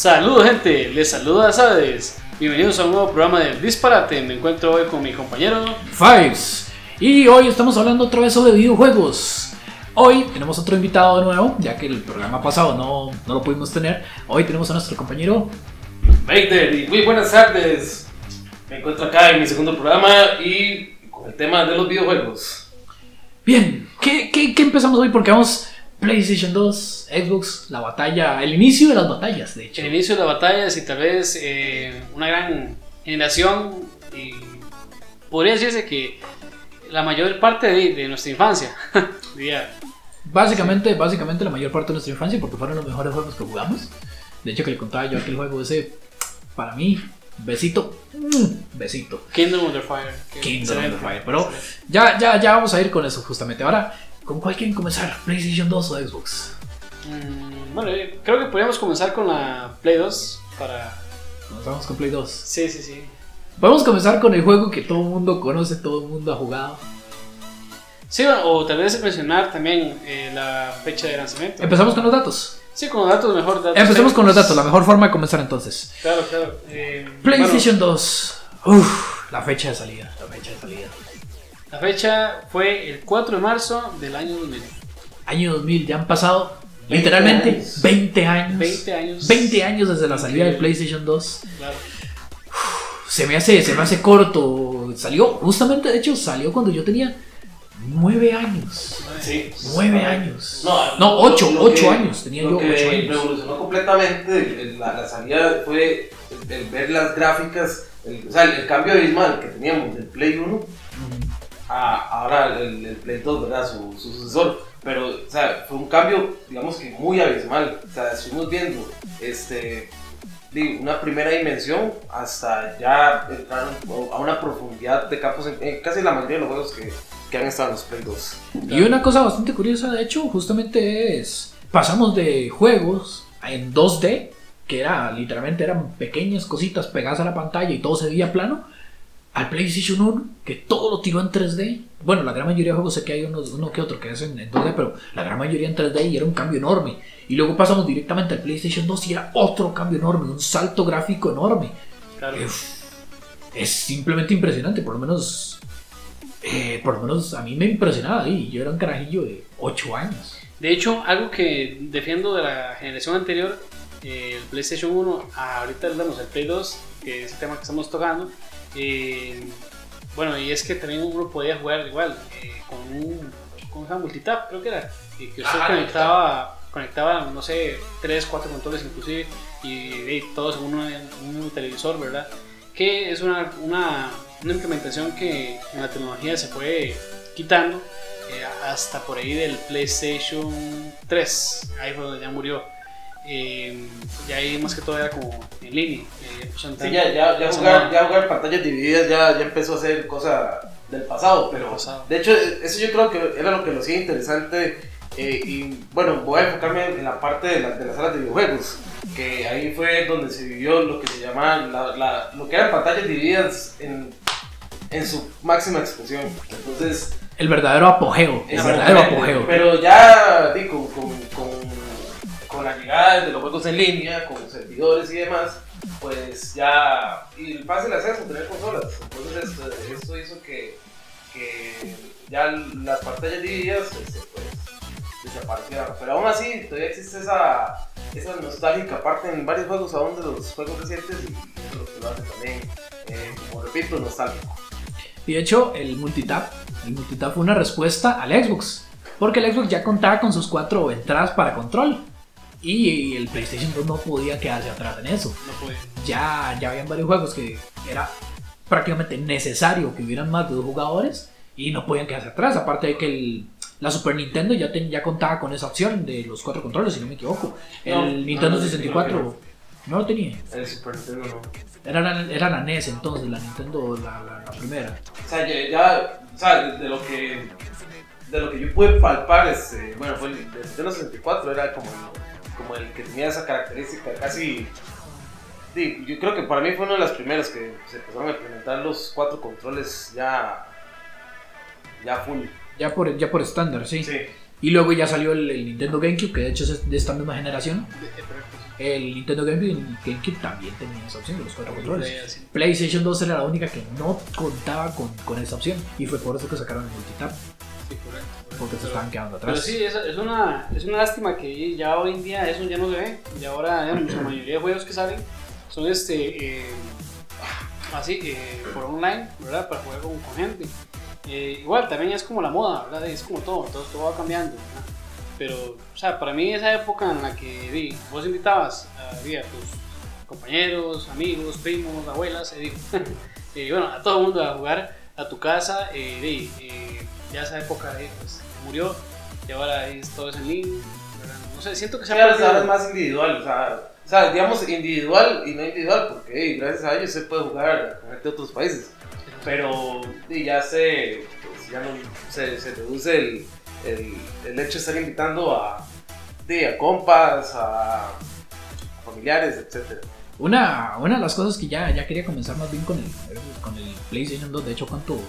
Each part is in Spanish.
Saludos gente, les saluda Sades. Bienvenidos a un nuevo programa de Disparate. Me encuentro hoy con mi compañero Fives. Y hoy estamos hablando otra vez sobre videojuegos. Hoy tenemos otro invitado de nuevo, ya que el programa pasado no, no lo pudimos tener. Hoy tenemos a nuestro compañero. Vader, y muy buenas tardes. Me encuentro acá en mi segundo programa y con el tema de los videojuegos. Bien, ¿qué, qué, qué empezamos hoy? Porque vamos PlayStation 2, Xbox, la batalla, el inicio de las batallas, de hecho. El inicio de las batallas y tal vez eh, una gran generación y podría decirse que la mayor parte de, de nuestra infancia. diría. Básicamente, básicamente la mayor parte de nuestra infancia, porque fueron los mejores juegos que jugamos. De hecho, que le contaba yo aquel juego ese, para mí, besito, mm, besito. Kingdom of the Fire. que Kingdom of the. Fire. Pero ya, ya, ya vamos a ir con eso justamente. Ahora, ¿con cuál quieren comenzar? ¿PlayStation 2 o Xbox? Mm, bueno, eh, creo que podríamos comenzar con la Play 2 para... Comenzamos con Play 2. Sí, sí, sí. Podemos comenzar con el juego que todo el mundo conoce, todo el mundo ha jugado. Sí, o tal vez mencionar también eh, la fecha de lanzamiento. Empezamos con los datos. Sí, con los datos mejor. Datos Empecemos con los datos, la mejor forma de comenzar entonces. Claro, claro. eh, PlayStation 2. Uf, la fecha de salida. La fecha de salida. La fecha fue el 4 de marzo del año 2000. Año 2000, ya han pasado 20 literalmente años. 20 años. 20 años. 20 años desde la salida de PlayStation 2. Claro. Se me hace, se me hace corto. Salió, justamente de hecho, salió cuando yo tenía 9 años. Sí. 9 años. No, No, lo- 8, lo 8 que- años. Tenía yo que 8 años. revolucionó completamente la, la salida fue el, el ver las gráficas, el, o sea, el, el cambio abismal que teníamos del Play 1 ahora el, el 2, ¿verdad? Su, su sucesor. Pero, o fue un cambio, digamos que muy abismal. O sea, estuvimos viendo este, digo, una primera dimensión hasta ya entrar a una profundidad de campos en, en casi la mayoría de los juegos que, que han estado en los Play 2. Y una cosa bastante curiosa, de hecho, justamente es. Pasamos de juegos en 2D, que era literalmente eran pequeñas cositas pegadas a la pantalla y todo se veía plano, al PlayStation 1, que todo lo tiró en 3D. Bueno, la gran mayoría de juegos sé que hay unos, uno que otro que hacen en 2D, pero la gran mayoría en 3D y era un cambio enorme. Y luego pasamos directamente al PlayStation 2 y era otro cambio enorme, un salto gráfico enorme. claro. Uf, es simplemente impresionante, por lo menos. eh, por lo menos a mí me impresionaba y yo era un carajillo de 8 años. De hecho, algo que defiendo de la generación anterior, eh, el PlayStation 1, a ahorita hablamos del Play 2, que es el tema que estamos tocando. Eh, bueno, y es que también uno podía jugar igual, eh, con un con una multitap, creo que era, y que usted Ajá, conectaba, conectaba, no sé, 3, 4 controles inclusive, y, y todos en un, en un televisor, ¿verdad? Que es una, una, una implementación que en la tecnología se fue quitando eh, hasta por ahí del PlayStation 3. Ahí fue donde ya murió. Eh, y ahí más que todo era como en línea. eh, pues, Sí, ya, ya, ya, jugar, ya jugar pantallas divididas ya, ya empezó a ser cosa del pasado, pero pasado. de hecho eso yo creo que era lo que lo hacía interesante eh, y bueno, voy a enfocarme en la parte de, la- de las salas de videojuegos, que ahí fue donde se vivió lo que se llama, la, la- lo que eran pantallas divididas en, en su máxima expresión. Entonces, El verdadero apogeo. El verdadero apogeo. Pero ya di, con, con, con, la llegada de los juegos en línea, con servidores y demás, pues ya. Y el fácil acceso, tener consolas. Entonces, esto, esto hizo que, que ya las pantallas divididas este, pues, desaparecieran. Pero aún así, todavía existe esa, esa nostálgica parte en varios juegos, aún de los juegos recientes, y eso es lo que lo hace también, eh, como repito, nostálgico. Y de hecho, el multitap, el multitap fue una respuesta al Xbox. Porque el Xbox ya contaba con sus cuatro entradas para control. Y el PlayStation 2 no podía quedarse atrás en eso. no pude. Ya, ya habían varios juegos que era prácticamente necesario que hubieran más de dos jugadores. Y no podían quedarse atrás. Aparte de que el- la Super Nintendo ya, ten- ya contaba con esa opción de los cuatro controles, si no me equivoco. El No, Nintendo no, no, 64 no lo tenía. El Super Nintendo no. Era la, era la NES entonces, la Nintendo, la, la- la primera. O sea, ya, ya o sea, de, de lo que de lo que yo pude palpar, este, bueno, fue el Nintendo 64, era como, como el que tenía esa característica casi... Sí, yo creo que para mí fue uno de las primeras que se empezaron a implementar los cuatro controles ya, ya full. Ya por, ya por estándar, sí. Sí. Y luego ya salió el, el Nintendo GameCube, que de hecho es de esta misma generación. El Nintendo GameCube el GameCube también tenían esa opción los cuatro controles. PlayStation 2 era la única que no contaba con, con esa opción. Y fue por eso que sacaron el multitap. Sí, correcto. Porque se Pero- estaban quedando Pero atrás. sí, es, es, una, es una lástima que ya hoy en día eso ya no se ve. Y ahora digamos, la mayoría de juegos que salen son este eh, así eh, por online, ¿verdad? Para jugar con, con gente. Eh, igual también es como la moda, ¿verdad? Es como todo, todo, todo va cambiando. ¿verdad? Pero, o sea, para mí esa época en la que di, vos invitabas a, di, a tus compañeros, amigos, primos, abuelas, eh, di, eh, bueno, a todo el mundo a jugar a tu casa, eh, di, eh, ya esa época eh, pues, murió y ahora es, todo es en línea. No sé, siento que se ha perdido. ahora es más individual, o sea, o sea, digamos individual y no individual, porque hey, gracias a ellos se puede jugar con gente de otros países. Pero y ya se, pues, ya no, se, se reduce el, el, el hecho de estar invitando a, sí, a compas, a, a familiares, etc. Una, una de las cosas que ya, ya quería comenzar más bien con el, con el PlayStation 2, de hecho, ¿cuánto,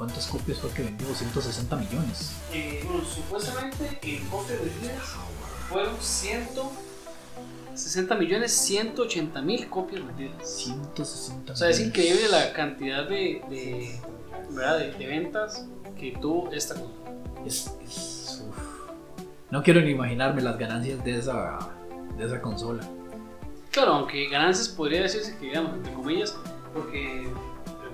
¿cuántas copias fue que vendió? 160 millones. Eh, bueno, supuestamente en copias vendidas fueron 160 millones 180 mil copias vendidas. 160 O sea, es increíble la cantidad de, de, ¿verdad? de, de ventas que tuvo esta consola. Es- es-. No quiero ni imaginarme las ganancias de esa, de esa consola. Claro, aunque ganancias podría decirse que, digamos, entre comillas, porque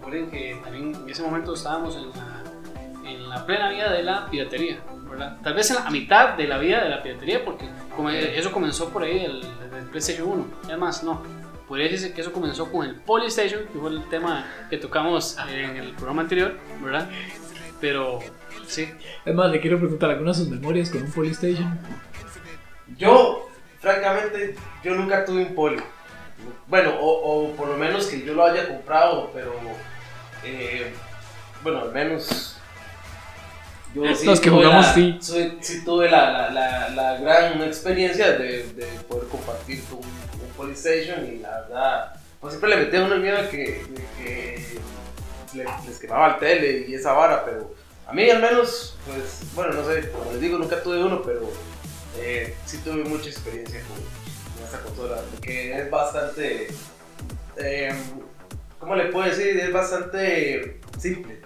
recuerden que también en ese momento estábamos en la, en la plena vida de la piratería, ¿verdad? Tal vez en la a mitad de la vida de la piratería, porque como eso comenzó por ahí el, el PlayStation 1. Además, no. Podría decirse que eso comenzó con el Polystation, que fue el tema que tocamos en el programa anterior, ¿verdad? Pero, sí. Es más, le quiero preguntar algunas de sus memorias con un Polystation. Yo, francamente, yo nunca tuve un poli. Bueno, o, o por lo menos que yo lo haya comprado, pero eh, bueno, al menos yo Los que jugamos, la- sí. soy- sí tuve la, la, la, la gran experiencia de, de poder compartir con, con un Polystation y la verdad, pues siempre le metía uno el miedo de que, de que le- les quemaba el tele y esa vara, pero a mí al menos, pues bueno, no sé, como les digo, nunca tuve uno, pero eh, sí tuve mucha experiencia con, con esta consola, porque es bastante, eh, ¿cómo le puedo decir? Es bastante simple.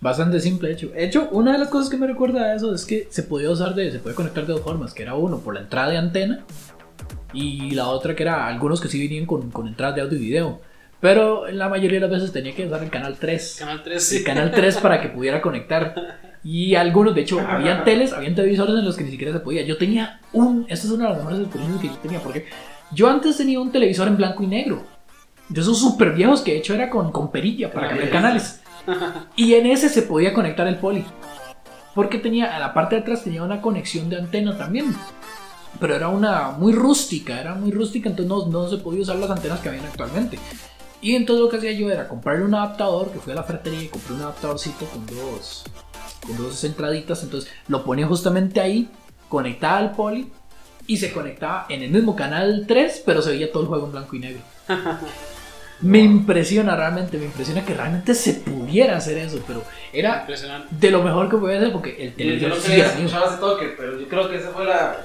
Bastante simple, de hecho. De hecho, una de las cosas que me recuerda a eso es que se podía usar de, se puede conectar de dos formas, que era uno por la entrada de antena y la otra que era algunos que sí venían con, con entradas de audio y video. Pero la mayoría de las veces tenía que usar el canal 3. Canal 3, El sí. canal 3 para que pudiera conectar. Y algunos, de hecho, habían teles, habían televisores en los que ni siquiera se podía. Yo tenía un, esta es una de las mejores experiencias que yo tenía, porque yo antes tenía un televisor en blanco y negro. De esos súper viejos que de hecho era con, perilla para cambiar canales. Y en ese se podía conectar el poli. Porque tenía, a la parte de atrás tenía una conexión de antena también. Pero era una muy rústica, era muy rústica, entonces no, no se podía usar las antenas que habían actualmente. Y entonces lo que hacía yo era comprarle un adaptador, que fui a la ferretería y compré un adaptadorcito con dos, con dos entraditas, entonces lo ponía justamente ahí, conectaba al poli y se conectaba en el mismo canal 3, pero se veía todo el juego en blanco y negro. Me impresiona realmente, me impresiona que realmente se pudiera hacer eso, pero era de lo mejor que podía hacer porque el Yo televisor no sí ese toque, pero yo creo que esa fue la.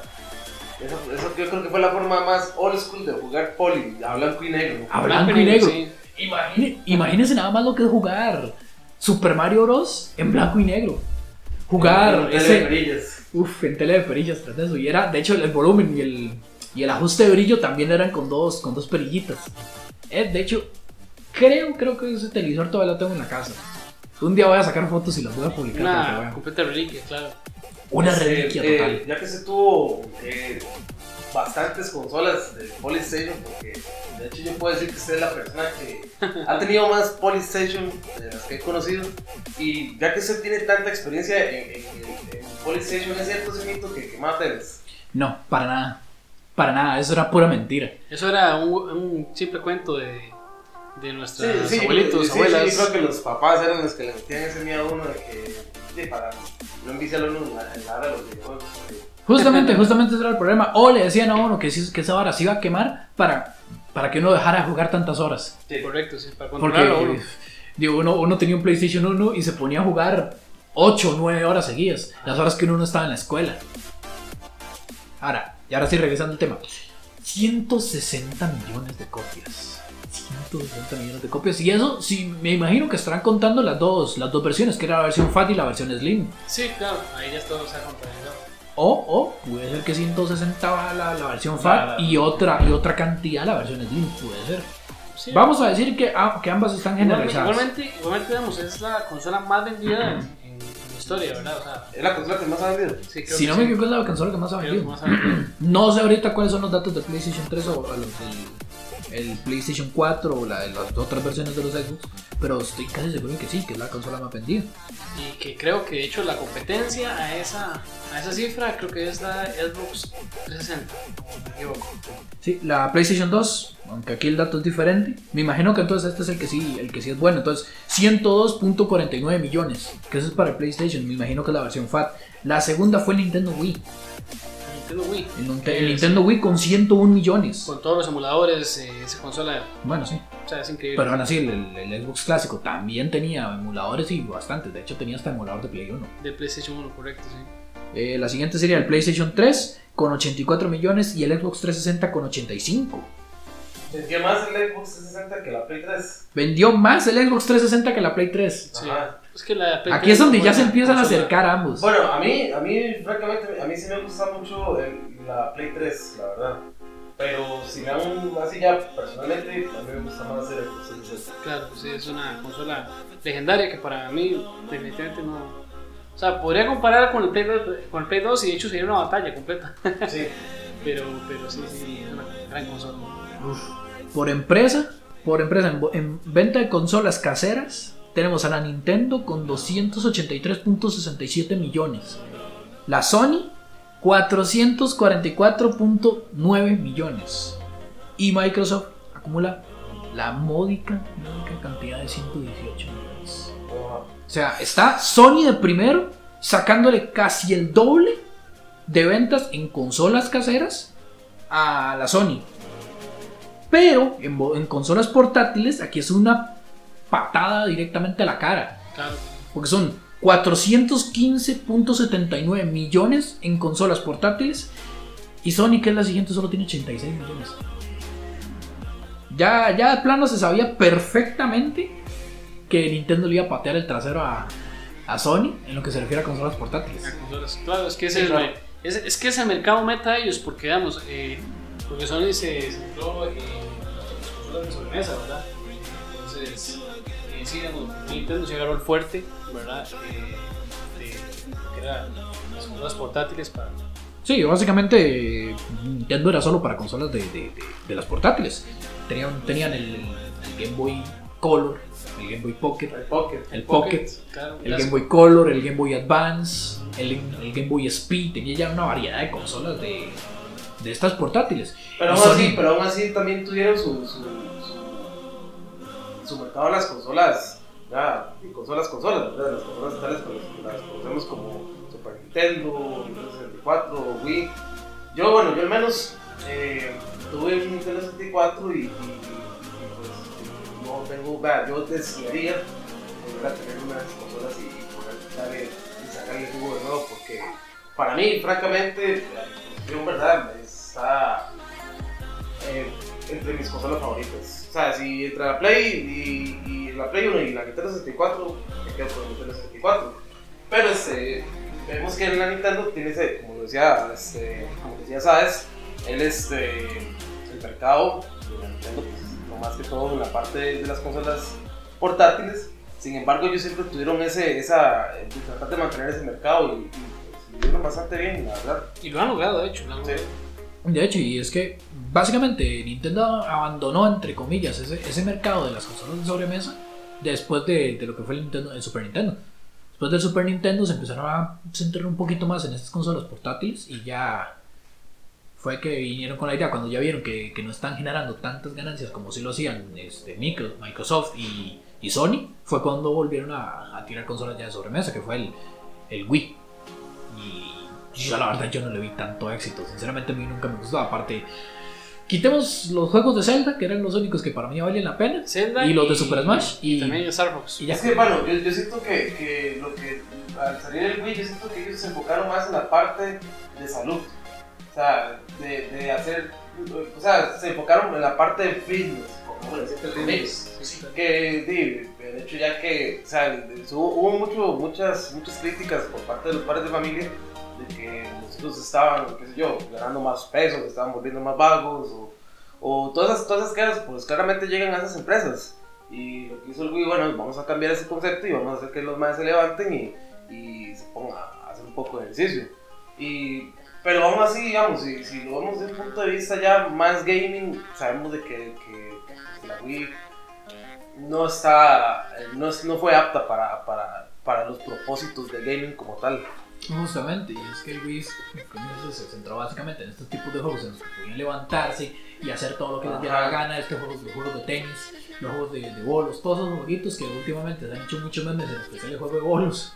Eso, eso yo creo que fue la forma más old school de jugar poli, a blanco y negro. A blanco y negro. sí. Imagine- imagínense nada más lo que es jugar Super Mario Bros. en blanco y negro. Jugar Con ese. teleperillas. Uf, en tele de perillas tras de eso. Y era, de hecho, el volumen y el, y el ajuste de brillo también eran con dos, con dos perillitas. Eh, de hecho, creo, creo que ese televisor todavía lo tengo en la casa. Un día voy a sacar fotos y las voy a publicar que Una completa reliquia, claro. Una Pues, reliquia eh, total. eh, ya que se tuvo eh, bastantes consolas de Polystation, porque de hecho yo puedo decir que usted es la persona que ha tenido más Polystation de las que he conocido. Y ya que usted tiene tanta experiencia en, en, en- en Polystation, es cierto ese mito que quema teles. No, para nada. Para nada, eso era pura mentira. Eso era un, un simple cuento de, de nuestros Sí, sí, abuelitos, sí, sí, abuelas. yo creo que los papás eran los que le metían ese miedo a uno de que, sí, para no enviciar a uno en la, hora de los videojuegos. porque- Justamente, justamente ese era el problema. O le decían a uno que, si- que esa hora se iba a quemar para, para que uno dejara de jugar tantas horas. Sí, correcto, sí, para Porque controlarlo uno. digo, uno, uno tenía un PlayStation 1 y se ponía a jugar 8 o 9 horas seguidas, las horas que uno no estaba en la escuela. Ahora, y ahora sí regresando al tema. 160 millones de copias. 160 millones de copias. Y eso, sí, me imagino que estarán contando las dos, las dos versiones, que era la versión FAT y la versión Slim. Sí, claro, ahí ya todo se ha contabilizado. O, o puede ser que 160 va la, la versión FAT la- y otra, y otra cantidad la versión Slim, puede ser. Sí. Vamos a decir que, ah, que ambas están generalizadas. igualmente, igualmente, digamos, es la consola más vendida en, en la historia, ¿verdad? O sea, Es la consola que más ha vendido. sí, creo Si que no sí. me equivoco, es la consola que más ha vendido. más ha vendido. No sé ahorita cuáles son los datos de PlayStation 3 o, o los del el PlayStation 4 o la de las otras versiones de los Xbox, pero estoy casi seguro que sí, que es la consola más vendida. Y que creo que de hecho la competencia a esa, a esa cifra creo que es la Xbox 360, o me equivoco. Sí, la PlayStation 2, aunque aquí el dato es diferente, me imagino que entonces este es el que sí, el que sí es bueno. Entonces, 102.49 millones, que eso es para el PlayStation, me imagino que es la versión FAT. La segunda fue el Nintendo Wii, Nintendo Wii. el, Nintendo Wii con 101 millones. Con todos los emuladores, eh, esa consola, Bueno, sí. o sea, es increíble. Pero aún así, el, Xbox clásico también tenía emuladores y bastantes. De hecho, tenía hasta emulador de Play 1. De PlayStation 1, correcto, sí. Eh, la siguiente sería el PlayStation 3 con 84 millones y el Xbox 360 con 85. Vendía más el Xbox 360 que la Play 3. Vendió más el Xbox 360 que la Play 3. Sí. Ajá. Es que la Play Aquí 3 es donde ya se empiezan a acercar ambos. Bueno, a mí, a mí, francamente, a mí sí me gusta mucho el- la Play 3, la verdad. Pero si me dan así ya personalmente, a mí me gusta más el Xbox 360. Claro, sí, es una consola legendaria que para mí definitivamente no... O sea, podría comparar con el Play 2, con el Play 2 y de hecho sería una batalla completa. Sí. Pero, pero sí, sí, es una gran consola. Por empresa, por empresa, en, en venta de consolas caseras, tenemos a la Nintendo con 283.67 millones. La Sony, 444.9 millones. Y Microsoft acumula la módica, módica cantidad de 118 millones. O sea, está Sony de primero, sacándole casi el doble de ventas en consolas caseras a la Sony. Pero en consolas portátiles, aquí es una patada directamente a la cara. Claro. Porque son 415.79 millones en consolas portátiles. Y Sony, que es la siguiente, solo tiene 86 millones. Ya, ya de plano se sabía perfectamente que Nintendo le iba a patear el trasero a, a Sony en lo que se refiere a consolas portátiles. Consolas. Claro, es que es, Sí, el, claro. es, es que es el mercado meta de ellos, porque digamos, eh, porque Sony se centró en las consolas de sobremesa, ¿verdad? Entonces, sí, Nintendo se agarró el fuerte, ¿verdad? Eh, de, que era las consolas portátiles para. Sí, básicamente Nintendo era solo para consolas de, de- de- de las portátiles. Tenían, tenían el, el Game Boy Color, el Game Boy Pocket, El Pocket. el Pocket, claro, el Game Boy Color, el Game Boy Advance, el, el Game Boy Speed. Tenía ya una variedad de consolas de, de estas portátiles. Pero Y aún, así, Sony- pero aún así también tuvieron su, su, su, mercado en las consolas, ya, y consolas, consolas, ¿verdad? Las consolas tales como las, conocemos como Super Nintendo, Nintendo 64, Wii. Yo, bueno, yo al menos eh, tuve un Nintendo 64 y, pues no tengo, vea, yo desearía volver a tener una de esas consolas y, poder y sacarle jugo de nuevo porque para mí, francamente, la ¿verdad? Está eh, entre mis consolas favoritas. O sea, si entre la Play y, y la Play 1 y la Nintendo 64, me quedo con la Nintendo 64. Pero este, vemos que en la Nintendo tiene ese, como decía, este, como decía, sabes, el, este, el mercado de la Nintendo, pues, no más que todo en la parte de las consolas portátiles. Sin embargo, ellos siempre tuvieron ese, esa, tratar de mantener ese mercado y, y pues, lo hicieron bastante bien, la verdad. Y lo han logrado, de hecho. lo han Sí. logrado. De hecho, y es que básicamente Nintendo abandonó, entre comillas, ese, ese mercado de las consolas de sobremesa después de, de lo que fue el, Nintendo, el Super Nintendo. Después del Super Nintendo se empezaron a centrar un poquito más en estas consolas portátiles y ya fue que vinieron con la idea cuando ya vieron que, que no están generando tantas ganancias como si lo hacían este, Micro- Microsoft y, y Sony, fue cuando volvieron a, a tirar consolas ya de sobremesa, que fue el, el Wii. Y yo la verdad yo no le vi tanto éxito, sinceramente a mí nunca me gustó, aparte Quitemos los juegos de Zelda, que eran los únicos que para mí valían la pena. Zelda Y los de Super Smash, Y, y- también Star Fox. Y ya. Es que, bueno, yo, yo siento que, que lo que al salir el Wii, yo siento que ellos se enfocaron más en la parte de salud. O sea, de, de hacer. O sea, se enfocaron en la parte de fitness. Sí, sí, que di, de hecho ya que o sea, hubo hubo mucho, muchas, muchas críticas por parte de los padres de familia de que los hijos estaban, qué sé yo, ganando más peso, que estaban volviendo más vagos o, todas esas todas esas pues claramente llegan a esas empresas y lo que hizo el Wii, bueno, vamos a cambiar ese concepto y vamos a hacer que los más se levanten y, y se pongan a hacer un poco de ejercicio y pero aún así, digamos, si, lo vemos desde un punto de vista ya más gaming, sabemos de que, que la Wii no está no, es- no fue apta para, para, para los propósitos de gaming como tal. Justamente, y es que el Wii se centró básicamente en estos tipos de juegos en los que podían levantarse y hacer todo lo que les diera la gana, estos juegos, los juegos de tenis, los juegos de, de bolos, todos esos jueguitos que últimamente se han hecho muchos memes, en especial el juego de bolos.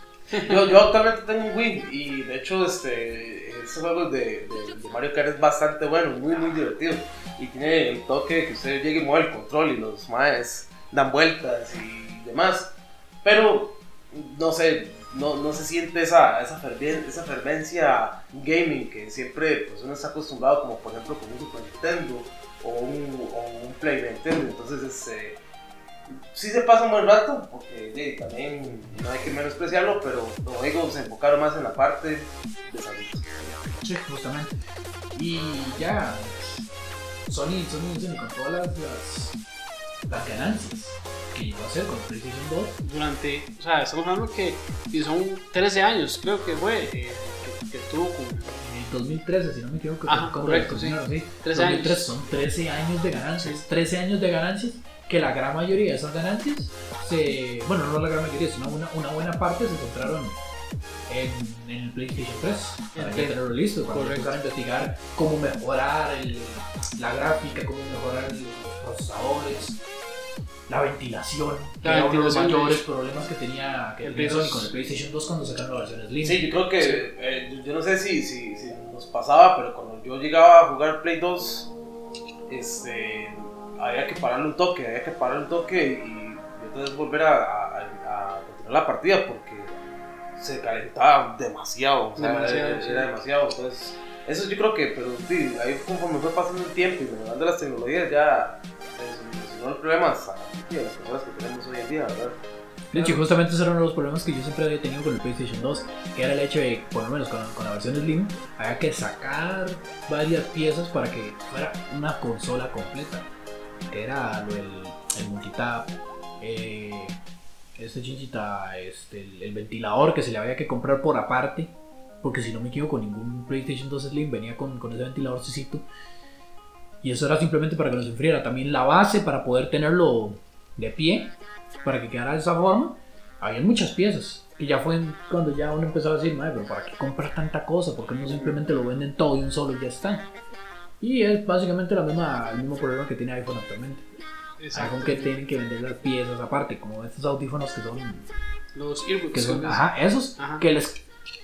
Yo, yo actualmente tengo un Wii y de hecho este, juego de, de- de Mario Kart es bastante bueno, muy muy divertido y tiene el toque de que usted llegue y mueve el control y los maes dan vueltas y demás. Pero no sé, no, no se siente esa, esa, fervien- esa fervencia gaming que siempre pues, uno está acostumbrado, como por ejemplo con un Super Nintendo o un, o Play Nintendo. Entonces, este, sí se pasa un buen rato, porque también no hay que menospreciarlo, pero digo, se enfocaron más en la parte de salud. Sí, justamente. Y ya, Sony, Sony, Sony con todas las, las, ganancias que llegó a hacer con PlayStation 2. Durante, o sea, estamos hablando que son 13 años, creo que fue, eh, que, que tuvo con En 2013, si no me equivoco, Ajá, correcto, terminaron, sí. 13 2013 años. Son 13 años de ganancias. 13 años de ganancias que la gran mayoría de esas ganancias se. Bueno, no la gran mayoría, sino una, una buena parte se encontraron en, en el PlayStation 3. Para ya el- tenerlo listo. Para correcto. investigar cómo mejorar el- la gráfica, cómo mejorar los procesadores. La ventilación, que era uno de los mayores problemas que tenía, que El tenía Sony 2. con el PlayStation 2 cuando sacaron la versión Slim. Sí, yo creo que, eh, yo- yo no sé si, si, si nos pasaba, pero cuando yo llegaba a jugar Play 2, este, había que pararle un toque, había que pararle un toque y, y entonces volver a, a- a continuar la partida porque se calentaba demasiado, o sea, Demasiado, era, sí. era demasiado, entonces eso yo creo que, pero sí, ahí conforme fue pasando el tiempo y mejorando las tecnologías ya se solucionó el problema hasta sí, las consolas que tenemos hoy en día, ¿verdad? De hecho, justamente ese era uno de los problemas que yo siempre había tenido con el PlayStation 2, que era el hecho de, por lo menos con, con la versión Slim, había que sacar varias piezas para que fuera una consola completa. Que era lo del el multitap, eh, este chinchita, este, el, el ventilador que se le había que comprar por aparte, porque si no me equivoco, ningún PlayStation 2 Slim venía con, con ese ventiladorcito. Y eso era simplemente para que no se enfriara. También la base para poder tenerlo de pie, para que quedara de esa forma. Había muchas piezas. Y ya fue cuando ya uno empezó a decir, madre, pero ¿para qué comprar tanta cosa? ¿Por qué no simplemente lo venden todo de un solo y ya está? Y es básicamente la misma, el mismo problema que tiene iPhone actualmente. Exacto, iPhone que tienen que vender las piezas aparte, como estos audífonos que son los earbuds. que son, ajá, esos Ajá. que les,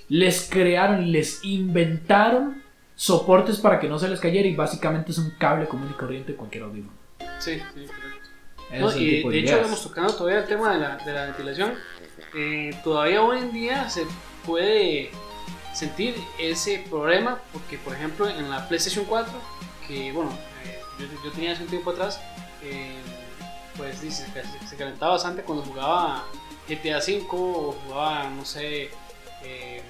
les crearon les inventaron soportes para que no se les cayera y básicamente es un cable común y corriente de cualquier audífono. Sí, sí, correcto. No, y tipo de hecho, ideas. estamos tocando todavía el tema de la, de la ventilación. Eh, todavía hoy en día se puede sentir ese problema porque, por ejemplo, en la PlayStation 4, que bueno, eh, yo, yo tenía hace un tiempo atrás, eh, pues dice, se calentaba bastante cuando jugaba GTA V o jugaba, no sé, eh,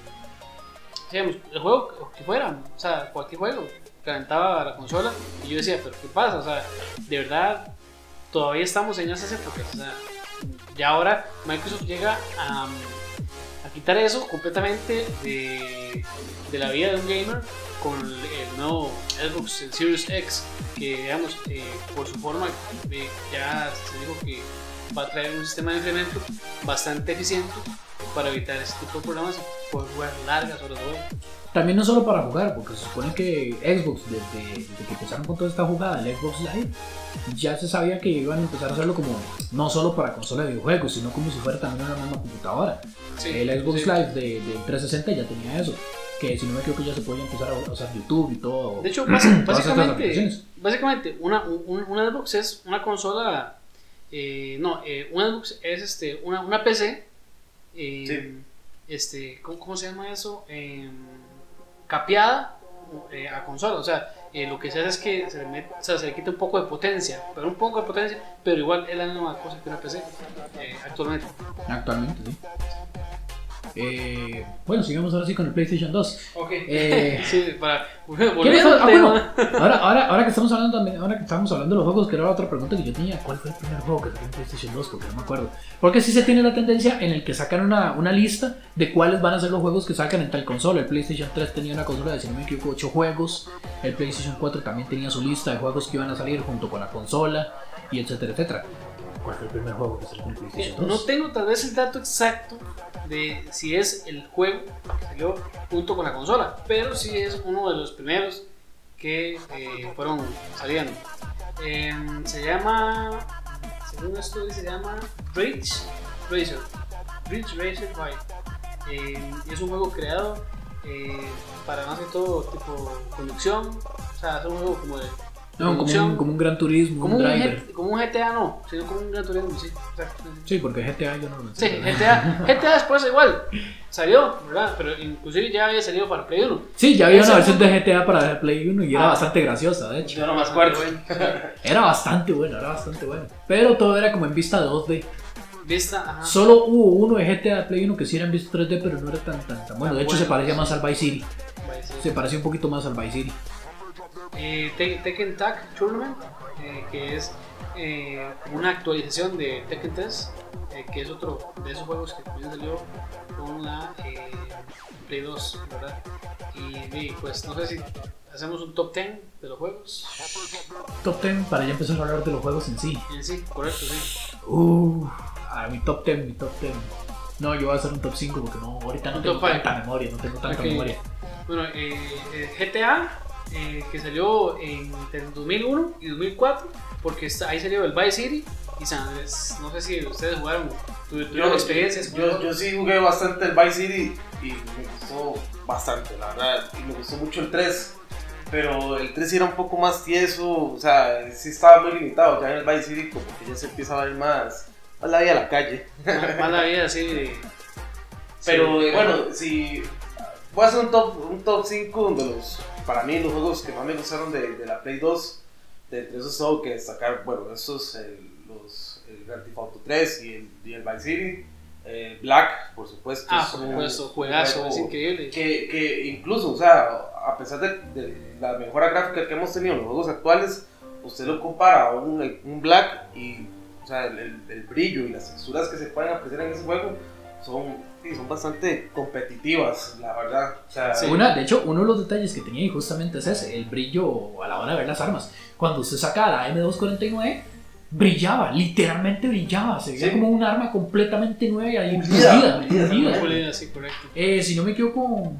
el juego que fuera, o sea, cualquier juego, calentaba la consola y yo decía, pero ¿qué pasa? O sea, de verdad todavía estamos en esas épocas. O sea, ya ahora Microsoft llega a, a quitar eso completamente de, de la vida de un gamer con el, el nuevo Xbox el Series X, que digamos, eh, por su forma, eh, ya se dijo que va a traer un sistema de enfriamiento bastante eficiente para evitar este tipo de problemas y poder jugar largas horas de juego. También no solo para jugar, porque se supone que Xbox, desde, desde que empezaron con toda esta jugada del Xbox Live, ya se sabía que iban a empezar a hacerlo como no solo para consola de videojuegos, sino como si fuera también una misma computadora. Sí, el Xbox sí. Live de, de 360 ya tenía eso. Que si no me equivoco ya se podía empezar a usar YouTube y todo. De hecho, básicamente, básicamente una, un- una Xbox es una consola. eh, no, eh, una Xbox es este, una, una PC. eh, Sí. este, ¿cómo, cómo se llama eso? Eh, capeada eh, a consola. O sea, eh, lo que se hace es que se le, met- o sea, se le quita un poco de potencia, pero un poco de potencia, pero igual es la misma cosa que una PC eh, actualmente. Actualmente, sí. Eh, bueno, sigamos ahora sí con el PlayStation 2. Ok. Eh, sí, para. Ah, bueno, ahora, ahora, ahora que estamos hablando también- ahora que estamos hablando de los juegos, que era la otra pregunta que yo tenía, ¿cuál fue el primer juego que salió en PlayStation 2? Porque no me acuerdo. Porque sí se tiene la tendencia en el que sacan una, una lista de cuáles van a ser los juegos que sacan en tal consola. El PlayStation 3 tenía una consola de, si no me equivoco, 8 juegos. El PlayStation 4 también tenía su lista de juegos que iban a salir junto con la consola, y etcétera, etcétera. ¿Cuál fue el primer juego que salió en PlayStation 2? No tengo tal vez el dato exacto de si es el juego que salió junto con la consola, pero sí es uno de los primeros que eh, fueron saliendo. Em, se llama, según esto se llama Ridge Racer. Ridge Racer 5. Em, es un juego creado eh, para más que todo tipo conducción. O sea, es un juego como de No, como un, como un Gran Turismo, como un Driver. G- como un GTA no, sino como un Gran Turismo, sí. Sí, porque GTA yo no lo Sí. GTA, GTA después igual salió, ¿verdad? Pero inclusive ya había salido para Play 1. Sí, ya había una versión de GTA para Play 1 y era Ah. bastante graciosa, de hecho. Yo no me acuerdo. Era bastante bueno, era bastante bueno. Pero todo era como en vista de 2D. Vista, ajá. Solo hubo uno de GTA Play 1 que sí era en vista 3D, pero no era tan, tan, tan bueno. De hecho, se parecía más al Vice City. Se parecía un poquito más al Vice City. Eh, Te- Tekken Tag Tournament, eh, que es eh, una actualización de Tekken 3, eh, que es otro de esos juegos que también salió con la Play 2, ¿verdad? Y, y, pues no sé si hacemos un top 10 de los juegos. Top 10 para ya empezar a hablar de los juegos en sí. En sí, correcto, sí. Uh, a mi top 10, mi top 10. No, yo voy a hacer un top 5 porque no, ahorita no tengo tanta memoria, no tengo tanta memoria. Bueno, eh, GTA, eh, que salió en el 2001 y 2004, porque ahí salió el Vice City y San Andrés. No sé si ustedes jugaron, tu- tuvieron experiencias. yo, yo sí jugué bastante el Vice City y me gustó bastante, la verdad. Y me gustó mucho el 3. Pero el 3 sí era un poco más tieso, o sea, sí estaba muy limitado. Ya en el Vice City, como que ya se empieza a ver más, más la vida a la calle. Más la vida de. Pero sí, eh, bueno, si voy a hacer un top, un top 5 de los, para mí, los juegos que más me gustaron de, de la Play 2. De entre esos tengo que destacar, bueno, estos, el, los, el Grand Theft Auto 3 y el, y el Vice City. Eh, Black, por supuesto. Ah, por supuesto, juegazo, es increíble. Que, que incluso, o sea, a pesar de, de la mejora gráfica que hemos tenido en los juegos actuales, usted lo compara a un, un Black y, o sea, el- el brillo y las texturas que se pueden apreciar en ese juego son, sí, son bastante competitivas, la verdad. O sea, Sí. Una, de hecho, uno de los detalles que tenía y justamente es ese, el brillo a la hora de ver las armas. Cuando usted saca la M249, brillaba, literalmente brillaba, se veía Sí. como un arma completamente nueva y ahí Pulida, sí, correcto. Eh, si no me equivoco,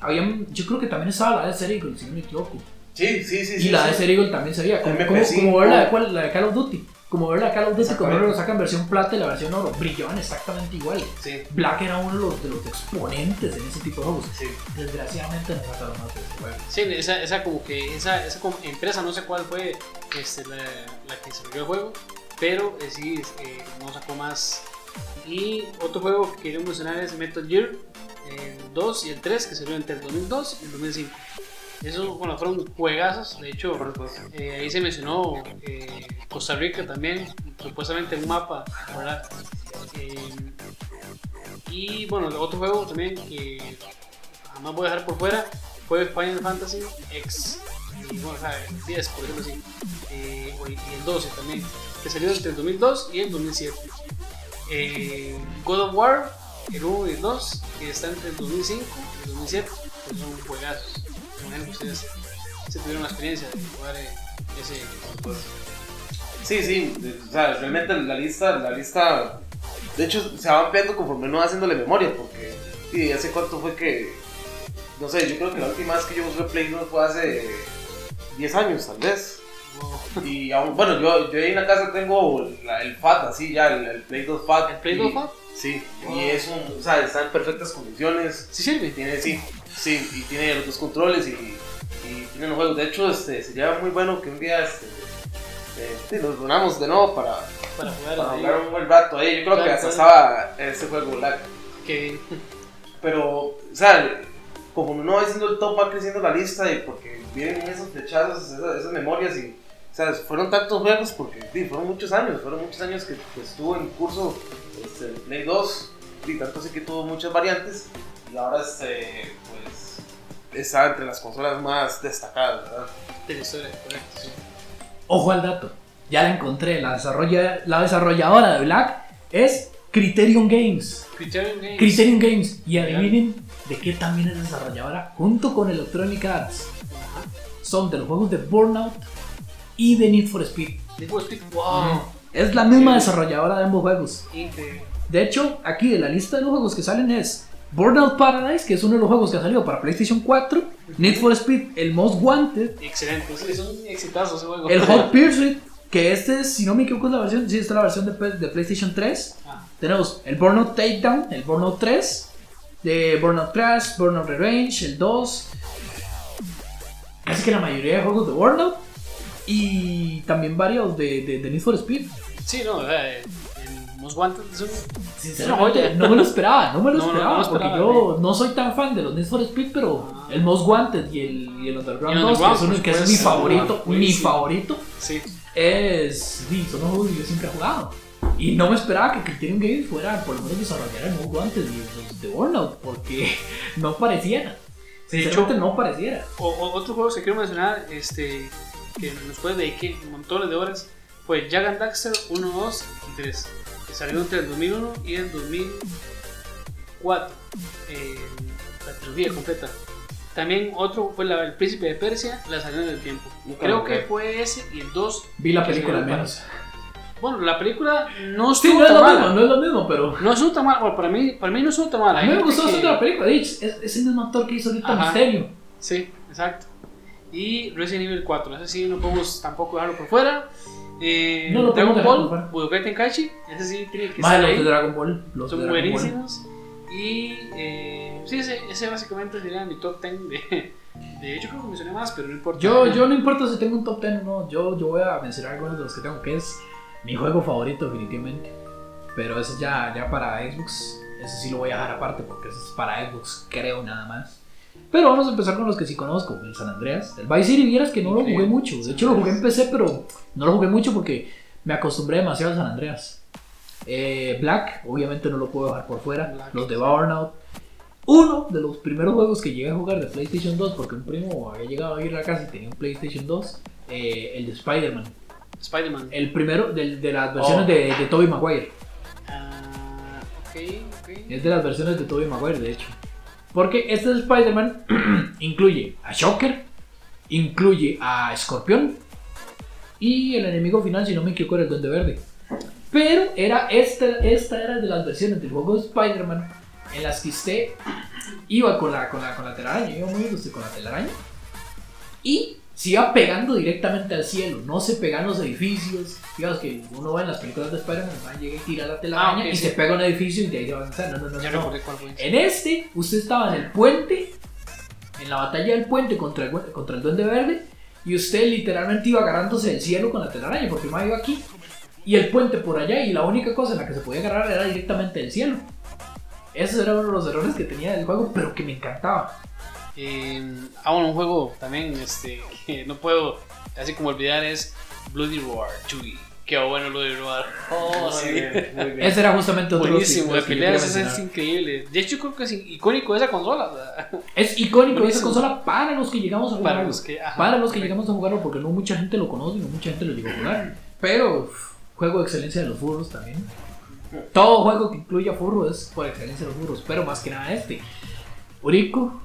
habían, yo creo que también estaba la de Ser Eagle, si no me equivoco. sí, sí, sí. y sí, la de. Ser Eagle también se veía, como, como, MP5. como ver la de, la de Call of Duty. Como ver la de Call of Duty, como Exactamente. lo sacan versión plata y la versión oro, brillaban exactamente igual. Sí, Black era uno de los, de los exponentes en ese tipo de juegos. sí. Desgraciadamente no sacaron más de ese juego. Sí, esa, esa como que, esa, esa como empresa, no sé cuál fue este, la, la que desarrolló el juego, pero eh, sí, eh, no sacó más. Y otro juego que quería mencionar es Metal Gear eh, 2 y el 3, que salió entre el 2002 y el 2005. Esos bueno, fueron juegazos, de hecho, eh, ahí se mencionó eh, Costa Rica también, supuestamente en un mapa, ¿verdad? Eh, y bueno, el otro juego también que jamás voy a dejar por fuera fue Final Fantasy X. Y bueno, o sea, el 10, por ejemplo, sí. Eh, y el 12 también, que salió entre el 2002 y el 2007. Eh, God of War, el 1 y el 2, que está entre el 2005 y el 2007, que son juegazos. Que ustedes se tuvieron la experiencia de jugar eh, ese. Sí, sí, de- o sea, realmente la lista, la lista, de hecho se va ampliando conforme uno va haciéndole memoria, porque, sí, hace cuánto fue que, no sé, yo creo que la última vez que yo jugué Play 2 fue hace 10 años, tal vez, wow. y aún, bueno, yo, yo ahí en la casa tengo la- el FAT, así ya, el, el Play 2 FAT. ¿El Play y- 2 Fat? Sí, y es un, o sea, está en perfectas condiciones. Sí sirve. Tiene, sí, sí, y tiene los dos controles y, y tiene los juegos. De hecho, este, sería muy bueno que un día este, este, los donamos de nuevo para, Para jugar para jugar un buen rato ahí. Yo creo que hasta estaba ese juego Black. Que Pero, o sea, como uno va diciendo el top, va creciendo la lista y porque vienen esos flechazos, esas, esas memorias y, o sea, fueron tantos juegos porque sí, fueron muchos años, fueron muchos años que, que estuvo en curso este, el Play 2 y tanto así que tuvo muchas variantes y ahora este, pues está entre las consolas más destacadas, ¿verdad? de la historia, correcto. sí. Ojo al dato. Ya la encontré. La, desarrolla, la desarrolladora de Black es Criterion Games. Criterion Games. Criterion Games. Y adivinen de qué también es desarrolladora junto con Electronic Arts. Ajá. Son de los juegos de Burnout y de Need for Speed. Need for Speed. Wow. Es la misma desarrolladora de ambos juegos. Increíble. De hecho, aquí de la lista de los juegos que salen es Burnout Paradise, que es uno de los juegos que ha salido para PlayStation 4, Need for Speed, el Most Wanted, Excelente. Es un exitazo ese juego. el Hot Pursuit, que este, si no me equivoco, es la versión, sí, esta es la versión de, PlayStation 3. Ah, Tenemos el Burnout Takedown, el Burnout 3, de Burnout Crash, Burnout Revenge, el 2. Casi que la mayoría de juegos de Burnout. Y también varios de, de, de Need for Speed. Sí, no, o sea, el Most Wanted es un. Sinceramente, no me lo esperaba, no me lo No, no, esperaba, no lo porque esperaba, yo no soy tan fan de los Need for Speed, pero Ah. el Most Wanted y el, y el Underground Y el 2, que, Underground, son- por que es mi favorito, mi buenísimo. favorito, Sí. es, sí, son los juegos que yo siempre he jugado. Y no me esperaba que Criterion Games fuera por lo menos desarrollar el Most Wanted y los de Burnout, porque no pareciera. De Sinceramente hecho- no pareciera. O, o- otro juego que quiero mencionar, este, que nos puede dedicar montones de horas, fue Jack and Daxter 1, 2 y 3. Que salió entre el 2001 y el 2004. eh, la trilogía completa. También otro fue la- El Príncipe de Persia, La Salida del Tiempo. Nunca Creo que fue ese y el 2. Vi la que película menos. Bueno, la película no Sí, estuvo no es tan lo mala. mismo, no es lo mismo, pero... No estuvo tan mala. Bueno, para mí, para mí no estuvo tan mala. A mí me gustó que- bastante la película, es, es el mismo actor que hizo ahorita Ajá. Misterio. Sí, exacto. Y Resident Evil 4, ese sí no podemos tampoco dejarlo por fuera. Eh, No lo Dragon Ball. Budokai Tenkaichi, ese sí tiene que Más estar los de Dragon Ball. Los Son de Dragon Ball. buenísimos. Y eh, sí, ese, ese básicamente sería mi top 10 de, de hecho creo que mencioné más, pero no importa. Yo, yo no importa si tengo un top 10 o no, yo, yo voy a mencionar algunos de los que tengo, que es mi juego favorito definitivamente. Pero ese ya, ya para Xbox, ese sí lo voy a dejar aparte porque ese es para Xbox, creo nada más. Pero vamos a empezar con los que sí conozco, el San Andreas. El Vice City, vieras que no lo jugué mucho. De hecho lo jugué en PC, pero no lo jugué mucho porque me acostumbré demasiado al San Andreas. Eh, Black, obviamente no lo puedo dejar por fuera. Black, los de. Burnout. Uno de los primeros juegos que llegué a jugar de PlayStation 2, porque un primo había llegado a ir a la casa y tenía un PlayStation 2, eh, el de Spider-Man. Spider-Man. El primero de, las versiones Oh. de, de Tobey Maguire. Ah, ok, ok. Es de las versiones de Tobey Maguire, de hecho. Porque este de Spider-Man incluye a Shocker, incluye a Escorpión y el enemigo final, si no me equivoco, era el Duende Verde. Pero era esta, esta era de las versiones del juego de Spider-Man en las que usted iba con la, con la, con la telaraña, iba moviéndose con la telaraña y se iba pegando directamente al cielo, no se pegan los edificios. Digamos que uno ve en las películas de Spider-Man, llega y tira la telaraña Ah, ok, y sí. se pega un edificio y de ahí se va a avanzar. No, no, no, Ya no. En este, usted estaba en el puente, en la batalla del puente contra el, contra el Duende Verde, y usted literalmente iba agarrándose del cielo con la telaraña, porque el iba aquí, y el puente por allá, y la única cosa en la que se podía agarrar era directamente del cielo. Esos eran uno de los errores que tenía del juego, pero que me encantaba. Eh, ah, bueno, un juego también este, que no puedo así como olvidar es Bloody Roar 2. Qué bueno Bloody Roar. Oh, sí. Ese era justamente otro Buenísimo, quería peleas es, increíble. De hecho, creo que es icónico de esa consola. Es icónico esa Buenísimo. consola para los que llegamos a jugarlo. para los que. ajá. Para los que llegamos a jugarlo, porque no mucha gente lo conoce, no mucha gente lo llegó a jugar. Pero, juego de excelencia de los furros también. Todo juego que incluya furro es por excelencia de los furros, pero más que nada este. Uriko,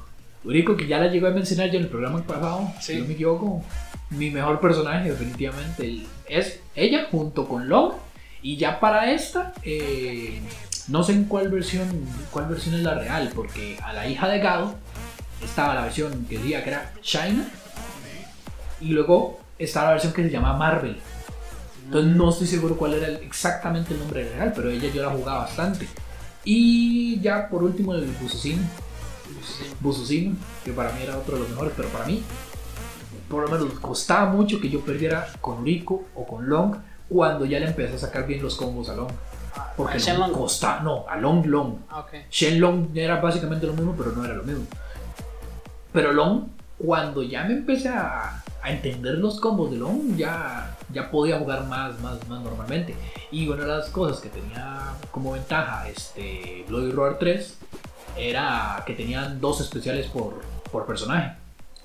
Uriko que ya la llegó a mencionar yo en el programa pasado, Sí. si no me equivoco, mi mejor personaje definitivamente es ella junto con Long. Y ya para esta, eh, no sé en cuál versión, cuál versión es la real, porque a la hija de Gado estaba la versión que decía que era China y luego estaba la versión que se llama Marvel. Entonces no estoy seguro cuál era el- exactamente el nombre real, pero ella yo la jugaba bastante. Y ya por último el Bususino. Bususino, que para mí era otro de los mejores, pero para mí, por lo menos, costaba mucho que yo perdiera con Rico o con Long cuando ya le empecé a sacar bien los combos a Long. Porque ¿A Shenlong? costaba, no, a Long Long. Ah, ok. Shenlong era básicamente lo mismo, pero no era lo mismo. Pero Long, cuando ya me empecé a, a entender los combos de Long, ya, ya podía jugar más, más, más normalmente. Y una de las cosas que tenía como ventaja este Bloody Roar 3 era que tenían dos especiales por, por personaje.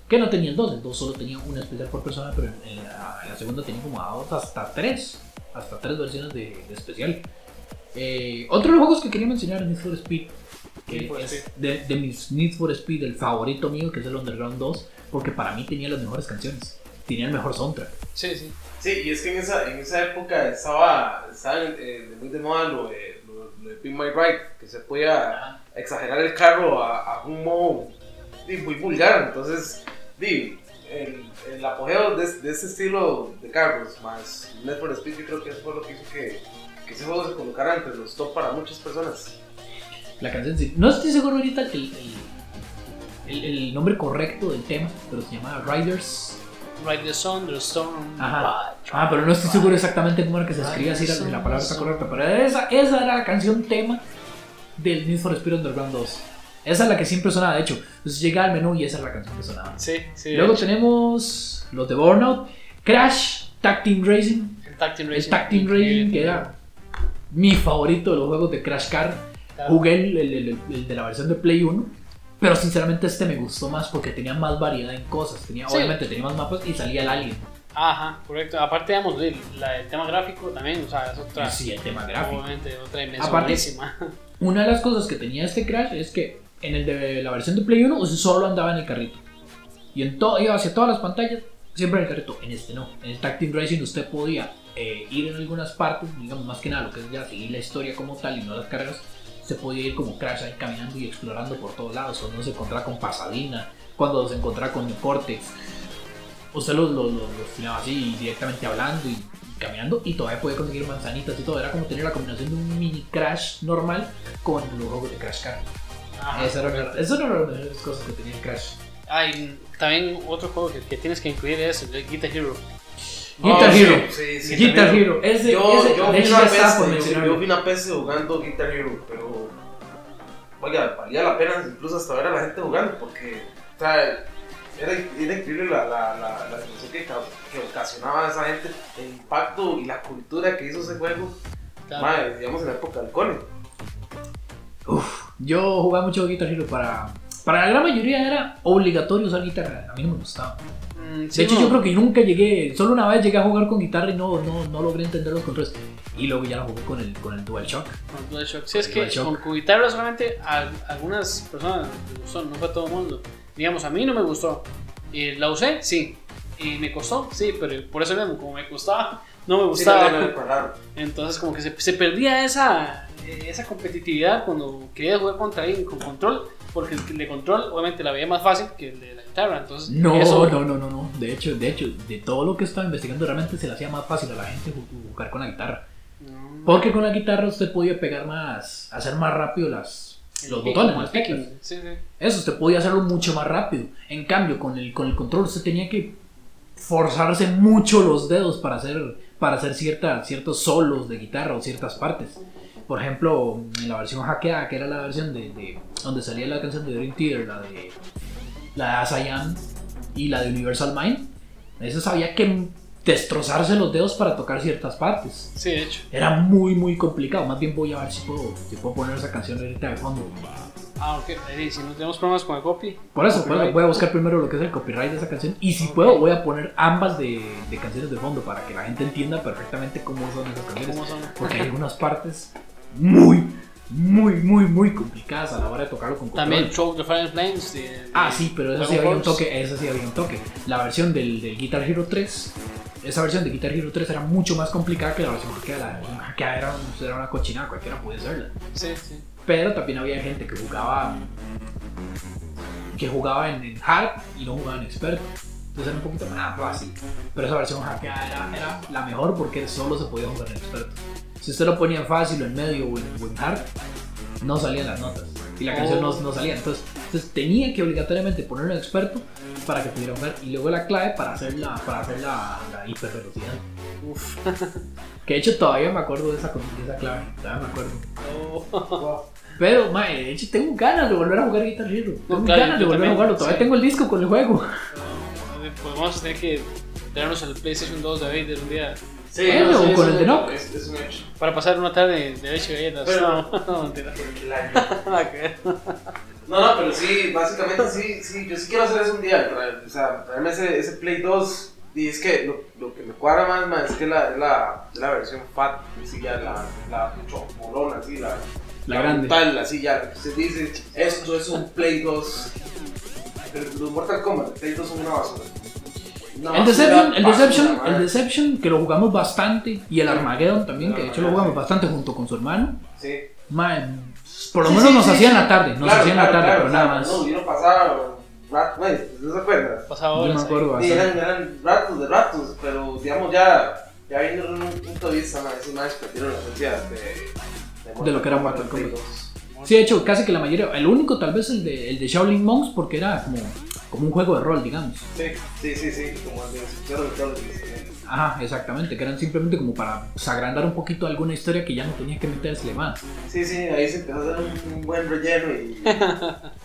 Que no tenían dos, dos solo tenía una especial por personaje, pero en, la, en la segunda tenía como a dos hasta tres. Hasta tres versiones de, de especial. Eh, otro de los juegos que quería mencionar es Need for Speed. Que Need for es Speed. de, de mis Need for Speed, el favorito mío, que es el Underground 2, porque para mí tenía las mejores canciones. Tenía el mejor soundtrack. Sí, sí. Sí, y es que en esa, en esa época estaba, estaba eh, muy de moda lo de, lo, lo de Pin My Ride, que se podía exagerar el carro a, a un modo muy vulgar. Entonces, di, el, el apogeo de, de ese estilo de carros más Need for Speed, yo creo que eso fue lo que hizo que, que ese juego se colocara entre los top para muchas personas. La canción sí. No estoy seguro ahorita el, el, el- el nombre correcto del tema, pero se llama Riders. Ride the Sun, the Storm. Ajá. Ride, Ah, pero no estoy seguro exactamente cómo era que se escribía así la, la palabra está correcta. Pero esa, esa era la canción tema del Need for Speed Underground 2. Esa es la que siempre sonaba, de hecho. Entonces llegaba al menú y esa es la canción que sonaba. Sí, sí. Luego tenemos los de Burnout, Crash, Tag Team Racing, el Tag Team el Racing. Tag Team Racing, que era mi favorito de los juegos de Crash Car. Claro. Jugué el, el- el- el de la versión de Play 1, pero sinceramente este me gustó más porque tenía más variedad en cosas. Tenía, Sí. Obviamente tenía más mapas y salía el alien. Ajá, correcto. Aparte, digamos, el, la- el tema gráfico también, o sea, es otra. Sí, el tema gráfico. Obviamente, otra dimensión Aparte-. Una de las cosas que tenía este Crash es que en el de la versión de Play 1 usted solo andaba en el carrito. Y en todo, iba hacia todas las pantallas, siempre en el carrito. En este no. En el Team Racing usted podía eh, ir en algunas partes, digamos más que nada lo que es ya seguir la historia como tal y no las cargas. Se podía ir como Crash ahí caminando y explorando por todos lados. O no se encontraba con Pasadena, cuando se encontraba con Cortex. Usted los lo, lo, los tiraba así directamente hablando y, y caminando y todavía podía conseguir manzanitas y todo. Era como tener la combinación de un mini Crash normal con los juegos de Crash Car. Esa era, correcto. esa era una de las cosas que tenía el Crash. Ah, y también otro juego que, que tienes que incluir es el Guitar Hero. Guitar Oh, Hero. sí, sí, Guitar. Hero. Ese, Yo, ese, yo vi hecho una PC, yo, mencionarlo. yo vi una PC jugando Guitar Hero, pero oiga, valía la pena incluso hasta ver a la gente jugando porque o sea, era, era increíble la, la, la, la emoción que, que ocasionaba a esa gente, el impacto y la cultura que hizo ese juego, Claro. madre, digamos en la época del cole. Yo jugaba mucho Guitar Hero para. Para la gran mayoría era obligatorio usar guitarra. A mí no me gustaba. Mm, De sí, hecho, no, yo creo que nunca llegué. Solo una vez llegué a jugar con guitarra y no, no, no logré entender los controles. Y luego ya lo jugué con el, con el DualShock. con DualShock. Sí, es que con, con guitarra solamente a algunas personas les gustó, no fue a todo el mundo. Digamos, a mí no me gustó. Y la usé, sí. Y me costó, sí, pero por eso mismo, como me costaba, no me Sí, gustaba. no, no, no, claro. Entonces como que se, se perdía esa, eh, esa competitividad cuando quería jugar contra alguien con control, porque el de control obviamente la veía más fácil que el de la guitarra. Entonces, No, eso- no, no, no, no. De hecho, de hecho, de todo lo que estaba investigando, realmente se le hacía más fácil a la gente ju- jugar con la guitarra. Porque con la guitarra usted podía pegar más, hacer más rápido las, los botones, las teclas. sí, sí. Eso, usted podía hacerlo mucho más rápido. En cambio, con el, con el control usted tenía que forzarse mucho los dedos para hacer, para hacer cierta, ciertos solos de guitarra o ciertas partes. Por ejemplo, en la versión hackeada, que era la versión de, de- donde salía la canción de Dream Theater, la de la de As I Am y la de Universal Mind, eso había que destrozarse los dedos para tocar ciertas partes. Sí, de hecho. Era muy, muy complicado. Más bien voy a ver si puedo, si puedo poner esa canción ahorita de fondo. Ah, ok. Eh, si no tenemos problemas con el copy. Por eso, por eso Copyright. voy a buscar primero lo que es el copyright de esa canción. Y si puedo, voy a poner ambas de, de canciones de fondo para que la gente entienda perfectamente cómo son esas canciones. ¿Cómo son? Porque hay unas partes muy, muy, muy, muy complicadas a la hora de tocarlo con control. También Choke the Fire Flames. de- de Ah, sí, pero esa sí había un toque. Esa sí había un toque. La versión del, del Guitar Hero 3. Esa versión de Guitar Hero 3 era mucho más complicada que la versión hackeada. La versión hackeada era, era una cochinada, cualquiera podía hacerla. Sí, sí. Pero también había gente que jugaba que jugaba en, en hard y no jugaba en experto. Entonces era un poquito más fácil. Pero esa versión hackeada era, era la mejor porque solo se podía jugar en experto. Si usted lo ponía en fácil o en medio o en, o en hard, no salían las notas. Y la canción no, no salía. Entonces, entonces tenía que obligatoriamente ponerlo en experto para que pudiera jugar. Y luego la clave para hacer la, para hacer la, la hipervelocidad. Uf. Que de hecho todavía me acuerdo de esa, de esa clave. Todavía me acuerdo. Oh. Pero, mae, de hecho tengo ganas de volver a jugar Guitar Hero. Tengo claro, ganas de volver a jugarlo. Todavía sí. tengo el disco con el juego. Pues vamos a tener que tenernos el PlayStation 2 de Vader un día Sí, no, sí, o con es el de un- Nock. Es, es un hecho. para pasar una tarde de leche y galletas. Pero- no, no, mentira. No, no, pero sí, básicamente sí, sí, yo sí quiero hacer eso un día, traer- o sea, traerme ese, ese Play 2 y es que lo, lo que me cuadra más, man, es que la, es la, la versión FAT, así ya la, la chomolona, así, la, La grande. brutal, así ya, se dice, esto es un Play 2, pero los Mortal Kombat, Play 2 son una basura. El Deception, el Deception, man. el Deception, que lo jugamos bastante, y el Armageddon también, que de hecho lo jugamos bastante junto con su hermano. Sí. Mae, por lo Sí, menos sí, nos sí, hacía en sí. la tarde, nos Claro, hacía en la claro, tarde, claro, pero nada más. No, yo no pasaba, rat, güey, ¿no se acuerdas? Pasaba Yo horas. me acuerdo Sí, eran, eran ratos de ratos, pero digamos ya, ya viendo en un punto de vista, man, esos más perdieron la esencia de, De lo que era Mortal Kombat. 2. Sí, de hecho, casi que la mayoría, el único tal vez el de, el de Shaolin Monks, porque era como, como un juego de rol, digamos. Sí, sí, sí, sí, como el de. Ajá, exactamente, que eran simplemente como para agrandar un poquito alguna historia que ya no tenía que meterse más. Sí, sí, ahí se empezó a hacer un, buen relleno y,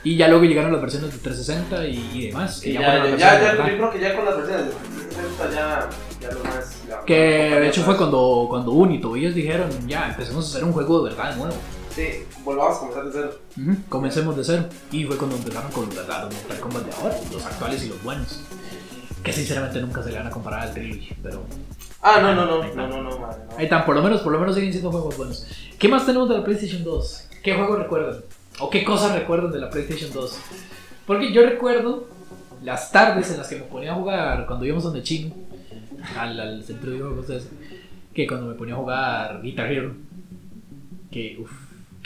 Y ya luego llegaron las versiones de 360 y, y demás. Que y ya, ya, ya, yo creo que ya con las versiones de 360 ya, ya lo más... Que de hecho fue cuando, cuando Unito ellos dijeron, ya, empecemos a hacer un juego de verdad de nuevo. Sí, volvamos a comenzar de cero. Comencemos de cero. Y fue cuando empezaron con los, Mortal Kombat de ahora, los actuales y los buenos. Que sinceramente nunca se le van a comparar al Trilogy, pero Ah, no, no, no, no, no, no, madre, no. ahí están, por lo menos, por lo menos siguen siendo juegos buenos. ¿Qué más tenemos de la PlayStation 2? ¿Qué juegos recuerdan? ¿O qué cosas recuerdan de la PlayStation 2? Porque yo recuerdo las tardes en las que me ponía a jugar cuando íbamos donde Chino, al, al centro de juegos que cuando me ponía a jugar Guitar Hero, que uff,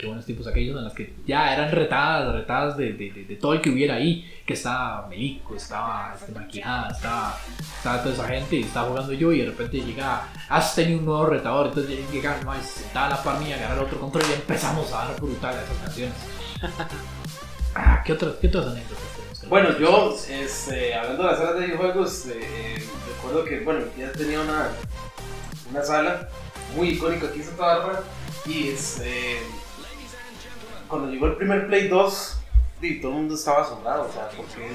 qué buenos tiempos aquellos en las que ya eran retadas, retadas de, de, de, de todo el que hubiera ahí, que estaba Melico, estaba este, Maquijada, estaba, estaba toda esa gente y estaba jugando yo y de repente llega, has tenido un nuevo retador, entonces llega, no, estaba a la par mía, agarrar otro control y empezamos a dar brutal a esas canciones. Ah, ¿qué, otras, ¿Qué otras anécdotas tenemos? Bueno, yo, este, hablando de las salas de videojuegos, eh, recuerdo que, bueno, ya tenía una, una sala muy icónica aquí en Santa Bárbara y este, cuando llegó el primer Play 2, di, todo el mundo estaba asombrado, o sea, porque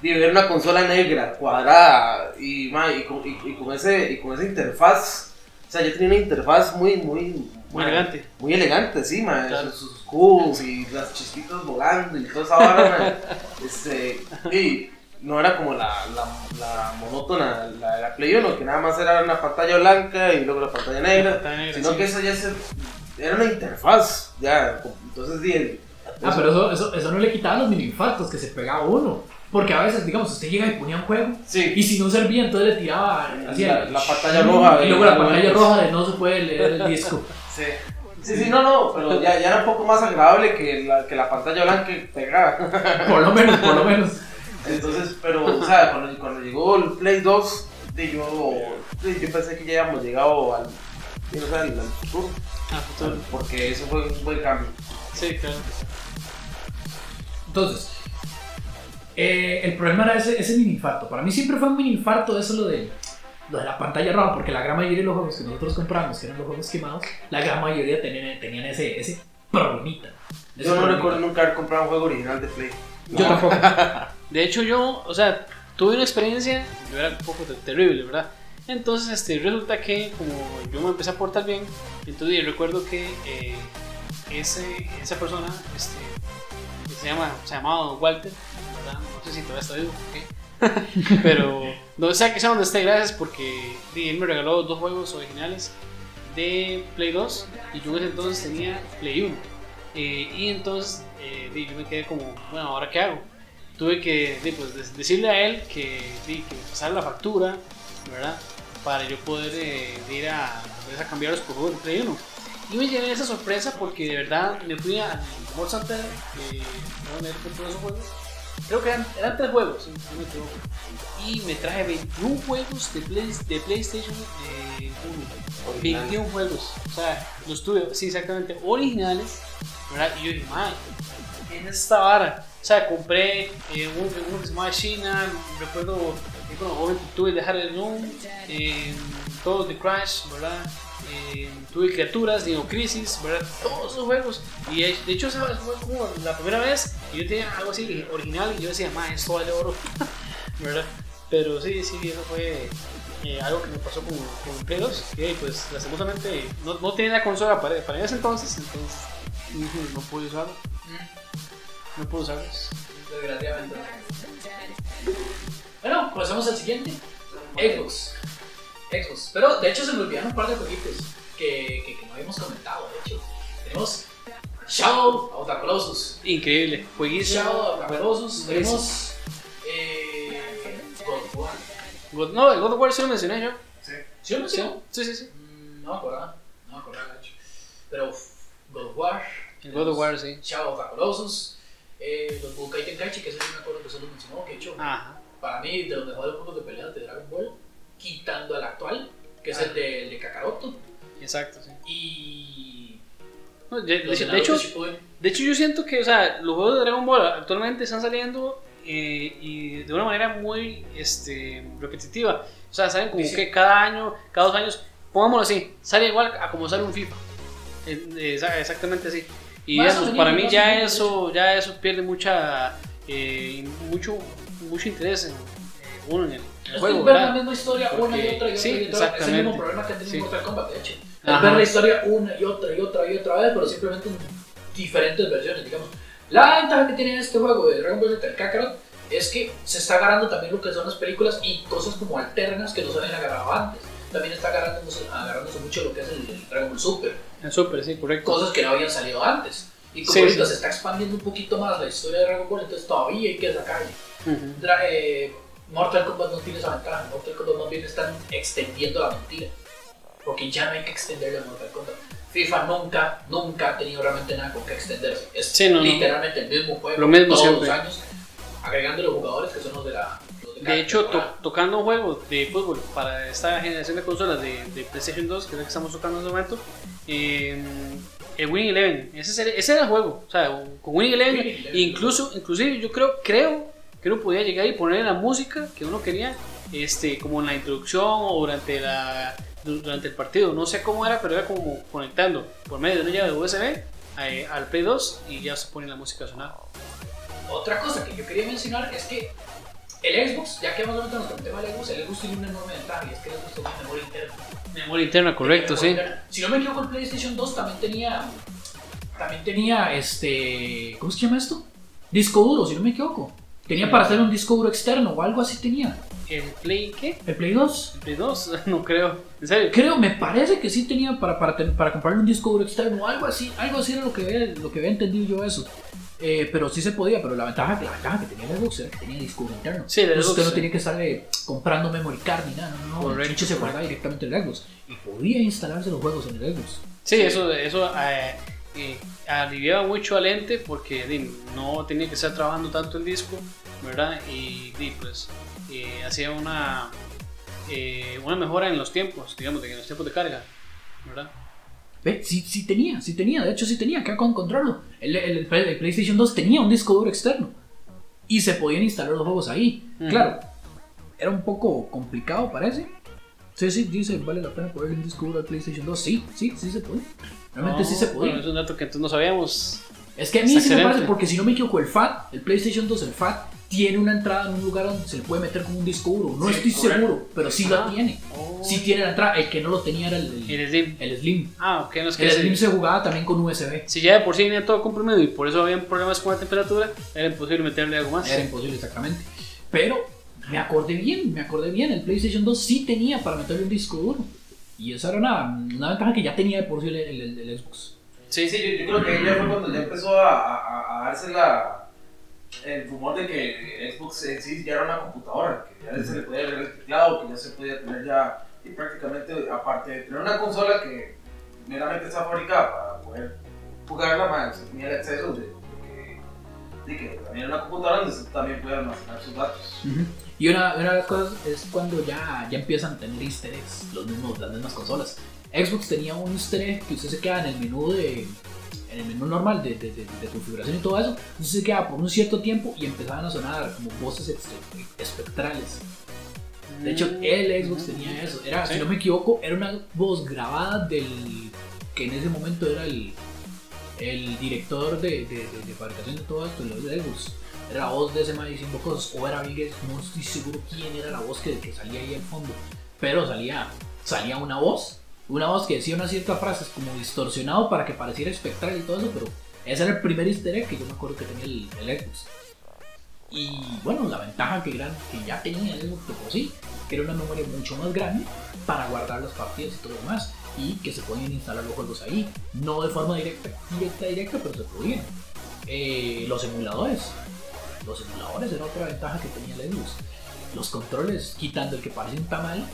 ver una consola negra, cuadrada y, ma, y, con, y- y con ese, y con esa interfaz, o sea, yo tenía una interfaz muy, muy, Muy ma, elegante. muy elegante, sí, ma, Claro. sus, sus cubos y las chispitas volando y toda esa vara, este, y no era como la, la, la monótona, la de la Play 1, que nada más era una pantalla blanca y luego la pantalla negra, Pantalla negra, sino sí. que eso ya se, era una interfaz, ya, entonces di, el- Ah, pero eso, eso, eso no le quitaba los mini infartos que se pegaba uno. Porque a veces, digamos, usted llega y ponía un juego sí, y si no servía, entonces le tiraba hacía La- la pantalla roja Y luego la pantalla roja de no se puede leer el disco. sí. Sí, sí, no, no, pero ya, ya era un poco más agradable que la, que la pantalla blanca pegada. Por lo menos, por lo menos. Entonces, pero, o sea, cuando, cuando llegó el Play 2, de yo, yo pensé que ya habíamos llegado al, sí, o sea, al, al futuro, Ah, futuro. porque eso fue un buen cambio. Sí, claro. Entonces, eh, el problema era ese, ese mini infarto. Para mí siempre fue un mini infarto eso lo de, lo de la pantalla roja, porque la gran mayoría de los juegos que nosotros compramos, que eran los juegos quemados, la gran mayoría tenían, tenían ese, ese problemita. Ese Yo no problemita. recuerdo nunca haber comprado un juego original de Play. Yo tampoco. De hecho, yo, o sea, tuve una experiencia, yo era un poco te- terrible, ¿verdad? Entonces, este, resulta que como yo me empecé a portar bien, entonces yo recuerdo que eh, ese, esa persona, este, que se, llama, se llamaba Walter, ¿verdad? No sé si todavía está vivo, ¿ok? pero donde sea que sea donde esté, gracias porque él me regaló dos juegos originales de Play 2 y yo en ese entonces tenía Play 1. Eh, y entonces eh, yo me quedé como, bueno, ¿ahora qué hago? tuve que pues, decirle a él que, que pasara la factura, ¿verdad? Para yo poder eh, ir a, a cambiarlos por juegos de Play 1. Y me llevé esa sorpresa porque de verdad me fui a Mall que donde todos esos juegos. Creo que eran, eran tres juegos, si no me equivoco. Y me traje 21 juegos de, Play- de PlayStation eh, 1. Original. 21 juegos. O sea, los tuve, sí, exactamente, originales. ¿verdad? Y yo dije, madre, ¿qué es esta vara? O sea, compré eh, uno, que- uno que se llamaba China, recuerdo, eh, bueno, obviamente tuve el de Harry Moon, eh, todos de Crash, ¿verdad? Eh, tuve criaturas, Dino Crisis, ¿verdad? Todos esos juegos. Y de de hecho, esa fue como la primera vez que yo tenía algo así original y yo decía, madre, esto vale oro, ¿verdad? Pero sí, sí, eso fue eh, algo que me pasó con, con el Play 2. Que pues, lastimosamente, no, no tenía la consola para, para ese entonces, entonces mm, no pude usarlo. No pude usarlos. Desgraciadamente. Bueno, pasamos al siguiente. Xbox. Xbox. Pero de hecho se me olvidaron un par de jueguitos que, que, que no habíamos comentado. De hecho, tenemos Shadow of the Colossus. Increíble, jueguísimo. Shadow of the Colossus. Buenísimo. Tenemos. Eh, God of War. God- no, el God of War sí lo mencioné yo. Sí. ¿Sí lo Sí, mencionó? sí, sí. sí. Mm, No me acordaba. No me acordaba, de hecho. Pero God of War. El God of War, sí. Shadow of the Colossus. Eh, los Budokai Tenkaichi, que sí me acuerdo que se lo mencionó. Que hecho. Ajá. Para mí, de los mejores juegos de pelea de Dragon Ball, quitando el actual, que es el de, el de Kakaroto. Exacto, sí. Y. No, de, de- de hecho, de hecho, yo siento que o sea, los juegos de Dragon Ball actualmente están saliendo eh, y de una manera muy este, repetitiva. O sea, salen como Sí, sí. que cada año, cada dos años, pongámoslo así, sale igual a como sale un FIFA. Eh, eh, exa- exactamente así. Y digamos, para mí ya eso, ya eso pierde mucha, eh, mucho, mucho interés en, eh, uno en el, el Es juego, ver la misma historia una y Porque- otra y otra sí, y otra. Es el mismo problema que tiene Sí. Mortal Kombat, de hecho. Es ver la historia una y otra y otra y otra vez, pero simplemente en diferentes versiones, digamos. La ventaja que tiene este juego de Dragon Ball Z, el Kakarot, es que se está agarrando también lo que son las películas y cosas como alternas que no se habían agarrado antes. También está agarrándose, agarrándose mucho lo que es el, el Dragon Ball Super. En Super, sí, correcto. cosas que no habían salido antes. Y como Sí, ahorita sí. se está expandiendo un poquito más la historia de Dragon Ball, entonces todavía hay que sacarle. Ujú. Dra- eh, Mortal Kombat no tiene esa ventaja. Mortal Kombat más bien están extendiendo la mentira. Porque ya no hay que extenderle a Mortal Kombat. FIFA nunca, nunca ha tenido realmente nada con que extenderse. Es Sí, no, no. literalmente el mismo juego Lo mismo todos siempre. los años, agregando los jugadores que son los de la. los de hecho, to- tocando un juego de fútbol para esta generación de consolas de, de PlayStation 2, que es la que estamos tocando en este momento, eh, el Winning Eleven, ese, ese era el juego. O sea, con Winning Eleven, Winning Eleven. incluso, inclusive yo creo, creo que uno podía llegar y poner la música que uno quería, este, como en la introducción o durante la du- durante el partido. No sé cómo era, pero era como conectando por medio de una llave de USB eh, al Play 2 y ya se pone la música a sonar. Otra cosa que yo quería mencionar es que el Xbox, ya que hemos hablado el tema del Xbox, el Xbox tiene una enorme ventaja y es que el Xbox tiene memoria interna. Memoria interna, correcto, sí. Si no me equivoco, el PlayStation 2 también tenía. También tenía este. ¿Cómo se llama esto? Disco duro, si no me equivoco. Tenía para hacer un disco duro externo o algo así tenía. ¿El Play qué? El Play 2. ¿El Play 2? No creo. ¿En serio? Creo, me parece que sí tenía para, para, para comprarle un disco duro externo o algo así. Algo así era lo que había, lo que había entendido yo eso. Eh, pero sí se podía, pero la ventaja, la ventaja que tenía el Xbox era que tenía disco duro interno. Sí, el Entonces Xbox, usted no tenía que estar eh, comprando memory card ni nada, no, no, el se guardaba directamente en el Xbox. Y podía instalarse los juegos en el Xbox. Sí, eso, eso eh, eh, aliviaba mucho al ente porque di, no tenía que estar trabajando tanto el disco, ¿verdad? Y di, pues eh, hacía una, eh, una mejora en los tiempos, digamos, de, en los tiempos de carga, ¿verdad? Ve, sí, sí tenía, sí tenía, de hecho sí tenía, con encontrarlo. El, el- el- el PlayStation 2 tenía un disco duro externo y se podían instalar los juegos ahí. Ujú. Claro, era un poco complicado, parece. Sí, sí, dice, vale la pena ponerle un disco duro al PlayStation 2. Sí, sí, sí se puede. Realmente sí se podía. Bueno, es un dato que entonces no sabíamos. Es que a mí sí me parece, porque si no me equivoco, el FAT, el PlayStation 2, el FAT, tiene una entrada en un lugar donde se le puede meter como un disco duro. No Sí, estoy correcto. seguro, pero sí Ah. lo tiene. Oh. Sí tiene la entrada. El que no lo tenía era el, el, El Slim. el Slim. Ah, ok, no es que El Slim se jugaba también con USB. si ya de por sí venía todo comprimido y por eso habían problemas con la temperatura, era imposible meterle algo más. Era imposible exactamente. Pero me acordé bien, me acordé bien. El PlayStation 2 sí tenía para meterle un disco duro. Y esa era una, una ventaja que ya tenía de por sí el, el- el Xbox. Sí, Sí, yo, yo creo que ya fue cuando ya empezó a, a, a darse la, el rumor de que Xbox en sí ya era una computadora, que ya se le podía agregar el teclado, que ya se podía tener ya, y prácticamente, aparte de tener una consola que meramente está fabricada para poder jugarla, más tenía el acceso de, de que, de que también era una computadora donde se también puede almacenar sus datos. Y una, una de las cosas es cuando ya, ya empiezan a tener easter eggs los mismos, las mismas consolas. Xbox tenía un easter egg que usted se queda en el menú de, en el menú normal de, de, de, de configuración y todo eso, entonces se quedaba por un cierto tiempo y empezaban a sonar como voces espe- espectrales. De hecho, el Xbox tenía eso. Era, Sí. si no me equivoco, era una voz grabada del que en ese momento era el, el director de, de, de- de fabricación de todo esto, los de Xbox. Era la voz de ese man diciendo cosas, o era Gates, no estoy seguro quién era la voz que, salía ahí al fondo. Pero salía, salía una voz, una voz que decía unas ciertas frases como distorsionado para que pareciera espectral y todo eso, pero ese era el primer easter egg que yo me acuerdo que tenía el, el Xbox. Y bueno, la ventaja que, gran, que ya tenía el Xbox sí, que era una memoria mucho más grande para guardar las partidas y todo lo demás, y que se podían instalar los juegos ahí, no de forma directa, directa, directa, pero se podían. Eh, los emuladores, los emuladores era otra ventaja que tenía el Xbox. Los controles, quitando el que parece un tamal,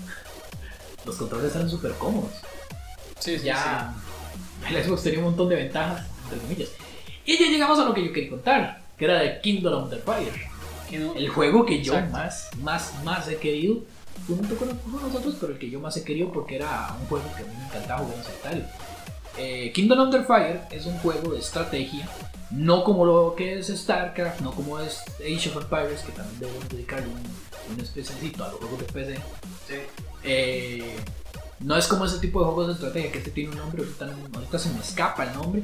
los controles eran súper cómodos Sí, sí, ya el Xbox tenía un montón de ventajas, entre comillas. Y ya llegamos a lo que yo quería contar, que era de Kingdom of the Fire. sí. No- El juego que yo Exacto. más, más, más he querido, junto con, nosotros, pero el que yo más he querido porque era un juego que a mí me encantaba jugar en solitario. Eh, Kingdom the Fire es un juego de estrategia, no como lo que es StarCraft, no como es Age of Empires, que también debo dedicarle un, un especialcito a los juegos de PC. Sí. Eh, no es como ese tipo de juegos de estrategia que este tiene un nombre, ahorita, se me escapa el nombre,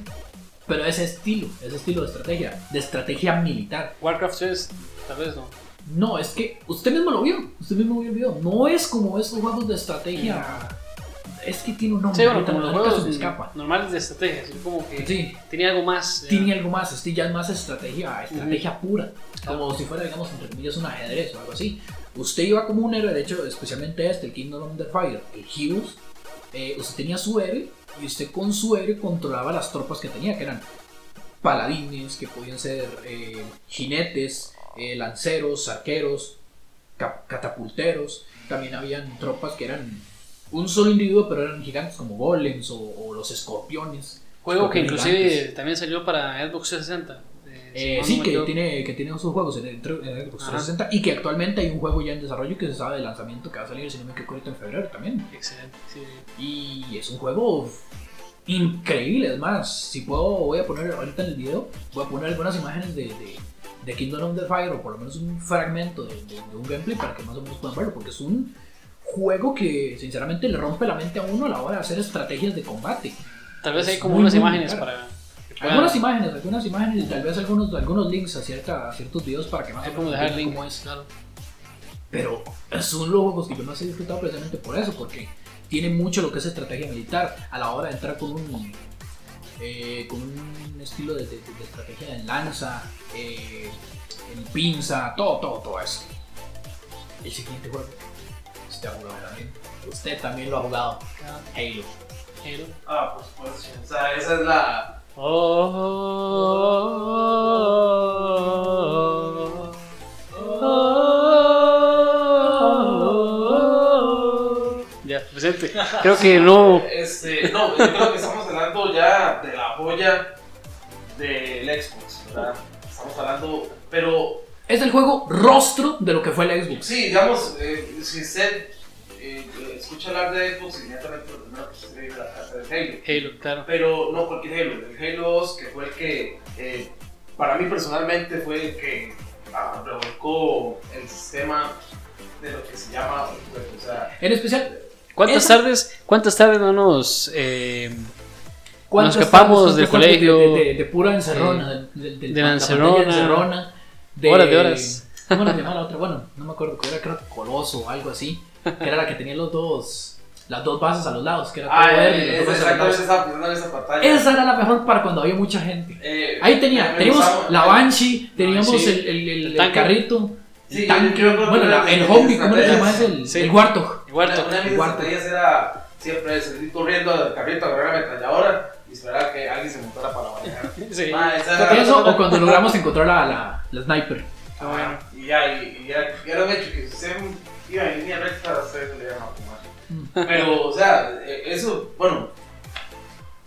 pero ese estilo, ese estilo de estrategia, de estrategia militar. Warcraft 3, tal vez no. No, es que usted mismo lo vio, usted mismo vio el video. No es como esos juegos de estrategia. Es que tiene un nombre, Sí, bueno, ahorita como los ahorita se juegos me escapa. normales de estrategia, sino como que Sí, tenía algo más. tiene algo más, este ya es más estrategia, estrategia pura. Como si fuera, digamos, entre comillas, un ajedrez o algo así. Usted iba como un héroe, de hecho, especialmente este, el Kingdom of the Fire, el Heroes. eh, usted tenía su héroe y usted con su héroe controlaba las tropas que tenía, que eran paladines, que podían ser eh, jinetes, eh, lanceros, arqueros, catapulteros. También habían tropas que eran un solo individuo, pero eran gigantes como golems o, o los escorpiones. Juego que inclusive gigantes. también salió para Xbox 360. eh, Eh, sí, que tiene, que tiene sus juegos en, el- en Xbox Ajá. 360 y que actualmente hay un juego ya en desarrollo que se sabe de lanzamiento que va a salir, si no me equivoco, ahorita en febrero también. Excelente, sí. Y es un juego increíble, es más, si puedo, voy a poner ahorita en el video, voy a poner algunas imágenes de, de, de Kingdom of the Fire o por lo menos un fragmento de un gameplay para que más o menos puedan verlo, porque es un juego que sinceramente le rompe la mente a uno a la hora de hacer estrategias de combate. Tal vez hay Es como muy, unas imágenes claro. para. puedan- Algunas imágenes, algunas imágenes y tal vez algunos, algunos links a, cierta, a ciertos videos para que más Hay o como menos dejar link. cómo es. Pero son los juegos que yo más he disfrutado precisamente por eso, porque tiene mucho lo que es estrategia militar a la hora de entrar con un, eh, con un estilo de, de- de estrategia en lanza, eh, en pinza, todo, todo, todo eso. El siguiente juego, usted ha jugado también, usted también lo ha jugado, Halo. Halo. Ah, por supuesto. O sea, esa es la. Oh, oh, Ya, presente. Creo que no. Este, no, yo creo que estamos hablando ya de la joya del Xbox, ¿verdad? Estamos hablando. Pero Es el juego rostro de lo que fue el Xbox. sí, digamos, eh, si usted eh, escucha hablar de Xbox, inmediatamente lo primero que se le viene a la casa es Halo. Halo, claro. Pero no cualquier Halo, el Halo 2, que fue el que, eh, para mí personalmente, fue el que ah, revolcó el sistema de lo que se llama, pues, o sea, En especial, ¿Cuántas Esa- tardes, cuántas tardes no nos eh, ¿Cuántas Nos escapamos del colegio, De, de- de pura encerrona. de la encerrona, de- horas de horas. ¿Cómo llamaba la otra? Bueno, no me acuerdo, que era creo que Coloso o algo así. Que era la que tenía los dos, las dos bases a los lados, que era todo ah, verde. eh, esa- esa pantalla. Esa era la mejor para cuando había mucha gente. Eh, Ahí tenía, teníamos la Banshee, teníamos sí. el, el, el- El el carrito, Sí, el tanque, yo bueno, la- el Humvee, ¿cómo le llamas? El, Sí. el Warthog. Igual Una, una de mis Guardo. estrategias era siempre salir corriendo al carrito, agarrar la ametralladora y esperar a que alguien se montara para manejar. Sí. Ah, esa Eso o cuando logramos encontrar la, la, la sniper. Ah, bueno. Y ya, y, y ya, ya era un hecho que si usted iba en línea recta, a usted le iban a fumar. Pero, o sea, eh, eso, bueno,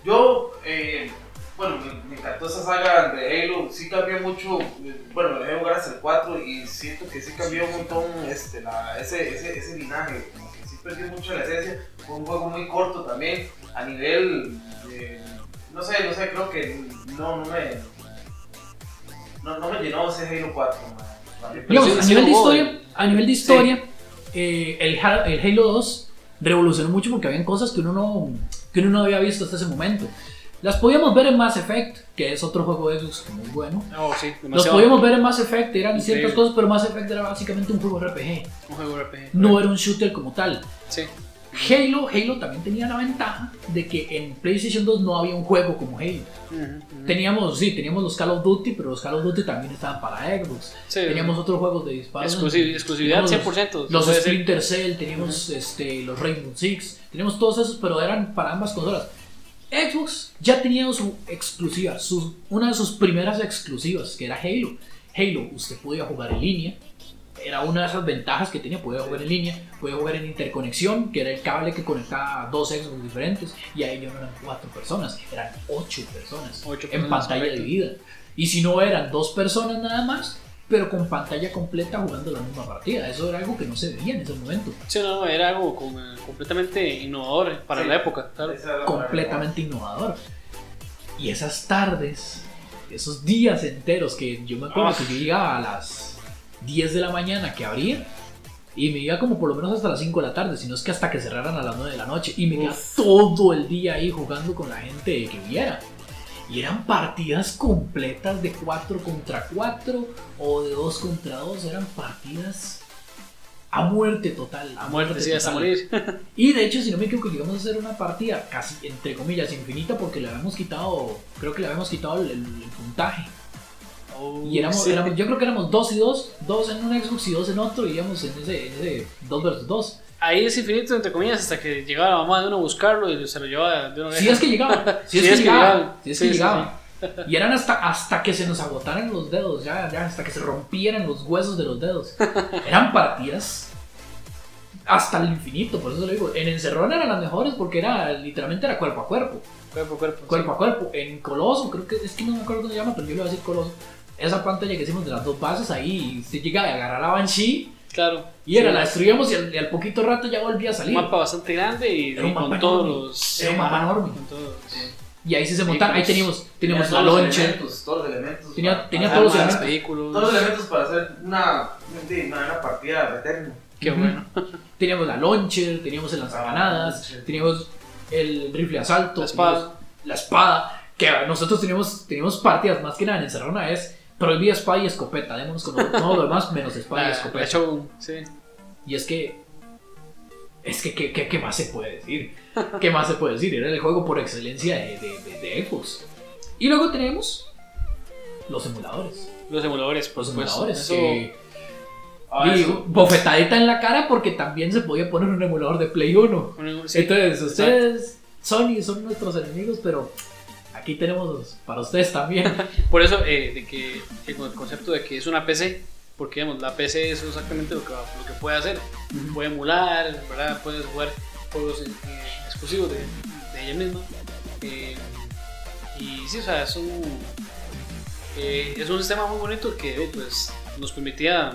yo, eh, bueno, me, me encantó esa saga de Halo, sí cambió mucho, bueno, dejé jugar hasta el 4 y siento que sí cambió un montón este, la, ese, ese, ese linaje, como que sí perdió mucho la esencia, fue un juego muy corto también, a nivel no sé, no sé, creo que no, no me. No, no me llenó ese Halo 4, man. Digamos, sí, a, sí nivel historia, a nivel de historia, eh, el, el Halo 2 revolucionó mucho porque habían cosas que uno, no, que uno no había visto hasta ese momento. Las podíamos ver en Mass Effect, que es otro juego de Xbox muy bueno. Oh, sí, Los demasiado. podíamos ver en Mass Effect, eran Increíble. ciertas cosas, pero Mass Effect era básicamente un juego RPG. Un juego RPG. No era un shooter como tal. Sí. Halo, Halo también tenía la ventaja de que en PlayStation 2 no había un juego como Halo. Ujú, ujú. Teníamos, sí, teníamos los Call of Duty, pero los Call of Duty también estaban para Xbox. Sí. Teníamos otros juegos de disparos. Exclusiv- exclusividad Teníamos 100%. Los. Splinter Cell, teníamos este, los Rainbow Six, teníamos todos esos, pero eran para ambas consolas. Xbox ya tenía su exclusiva, su- una de sus primeras exclusivas, que era Halo. Halo, usted podía jugar en línea, era una de esas ventajas que tenía, podía jugar en línea, podía jugar en interconexión, que era el cable que conectaba a dos Xbox diferentes, y ahí ya no eran cuatro personas, eran ocho personas, Ocho en personas, pantalla correcto. dividida. Y si no eran dos personas nada más, pero con pantalla completa jugando la misma partida. Eso era algo que no se veía en ese momento. Sí, no, era algo como, eh, completamente innovador para Sí. la época, claro. Completamente innovador. Y esas tardes, esos días enteros que yo me acuerdo Ah. que yo llegaba a las 10 de la mañana que abría y me iba como por lo menos hasta las 5 de la tarde, sino es que hasta que cerraran a las 9 de la noche y me quedaba todo el día ahí jugando con la gente que viera. Y eran partidas completas de 4 contra 4 o de 2 contra 2, eran partidas a muerte total. A muerte, sí, hasta morir. Y de hecho, si no me equivoco, llegamos a hacer una partida casi, entre comillas, infinita porque le habíamos quitado, creo que le habíamos quitado el, el- el puntaje. Y éramos, Sí. éramos- yo creo que éramos dos y dos, dos en un Xbox y dos en otro, y íbamos en ese, en ese 2 versus 2. Ahí es infinito, entre comillas, hasta que llegaba la mamá de uno a buscarlo y se lo llevaba de una Si es que llegaba, si es Sí, que es que llegaba, si es Sí, que sí, llegaba. Y eran hasta, hasta que se nos agotaran los dedos, ya, ya, hasta que se rompieran los huesos de los dedos. Eran partidas hasta el infinito, por eso le digo. En Encerrón eran las mejores porque era literalmente era cuerpo a cuerpo. Cuerpo a cuerpo. cuerpo a cuerpo. En Coloso, creo que es que no me acuerdo cómo se llama, pero yo le voy a decir Coloso. Esa pantalla que hicimos de las dos bases ahí, se llega a agarrar a Banshee. Claro. y era, Sí, la destruíamos y al, y al poquito rato ya volvía a Un salir. mapa bastante grande y, Era un y con mapa todos los. Era un mapa enorme. con todos. Y ahí sí se montaban, ahí teníamos, teníamos la Tenía todos los loncha, elementos, elementos. Tenía- para- tenía para todos los una- vehículos. Todos los elementos para hacer una, una, una partida eterna. Qué Ujú. bueno. teníamos la launcher, teníamos el lanzagranadas, launcher. teníamos el rifle de asalto, La espada. la espada, que nosotros teníamos, teníamos partidas más que nada en Encerrona es prohibida espada y escopeta, démonos con todo lo demás menos espada y La, escopeta. show, sí. Y es que. Es que, ¿qué, qué, qué más se puede decir? ¿Qué más se puede decir? Era el juego por excelencia de, de, de- de Xbox. Y luego tenemos los emuladores. Los emuladores, por Los supuesto. emuladores. Eso, que, Ah, digo, eso. bofetadita en la cara porque también se podía poner un emulador de Play 1. un- sí, Entonces, ustedes, Sony, son nuestros enemigos, pero aquí tenemos para ustedes también. Por eso, eh, de que el concepto de que es una PC, porque digamos, la PC es exactamente lo que, lo que puede hacer. Puede emular, ¿verdad? Puedes jugar juegos eh, exclusivos de, de ella misma. Eh, y sí, o sea, es un, eh, es un sistema muy bonito que eh, pues, nos permitía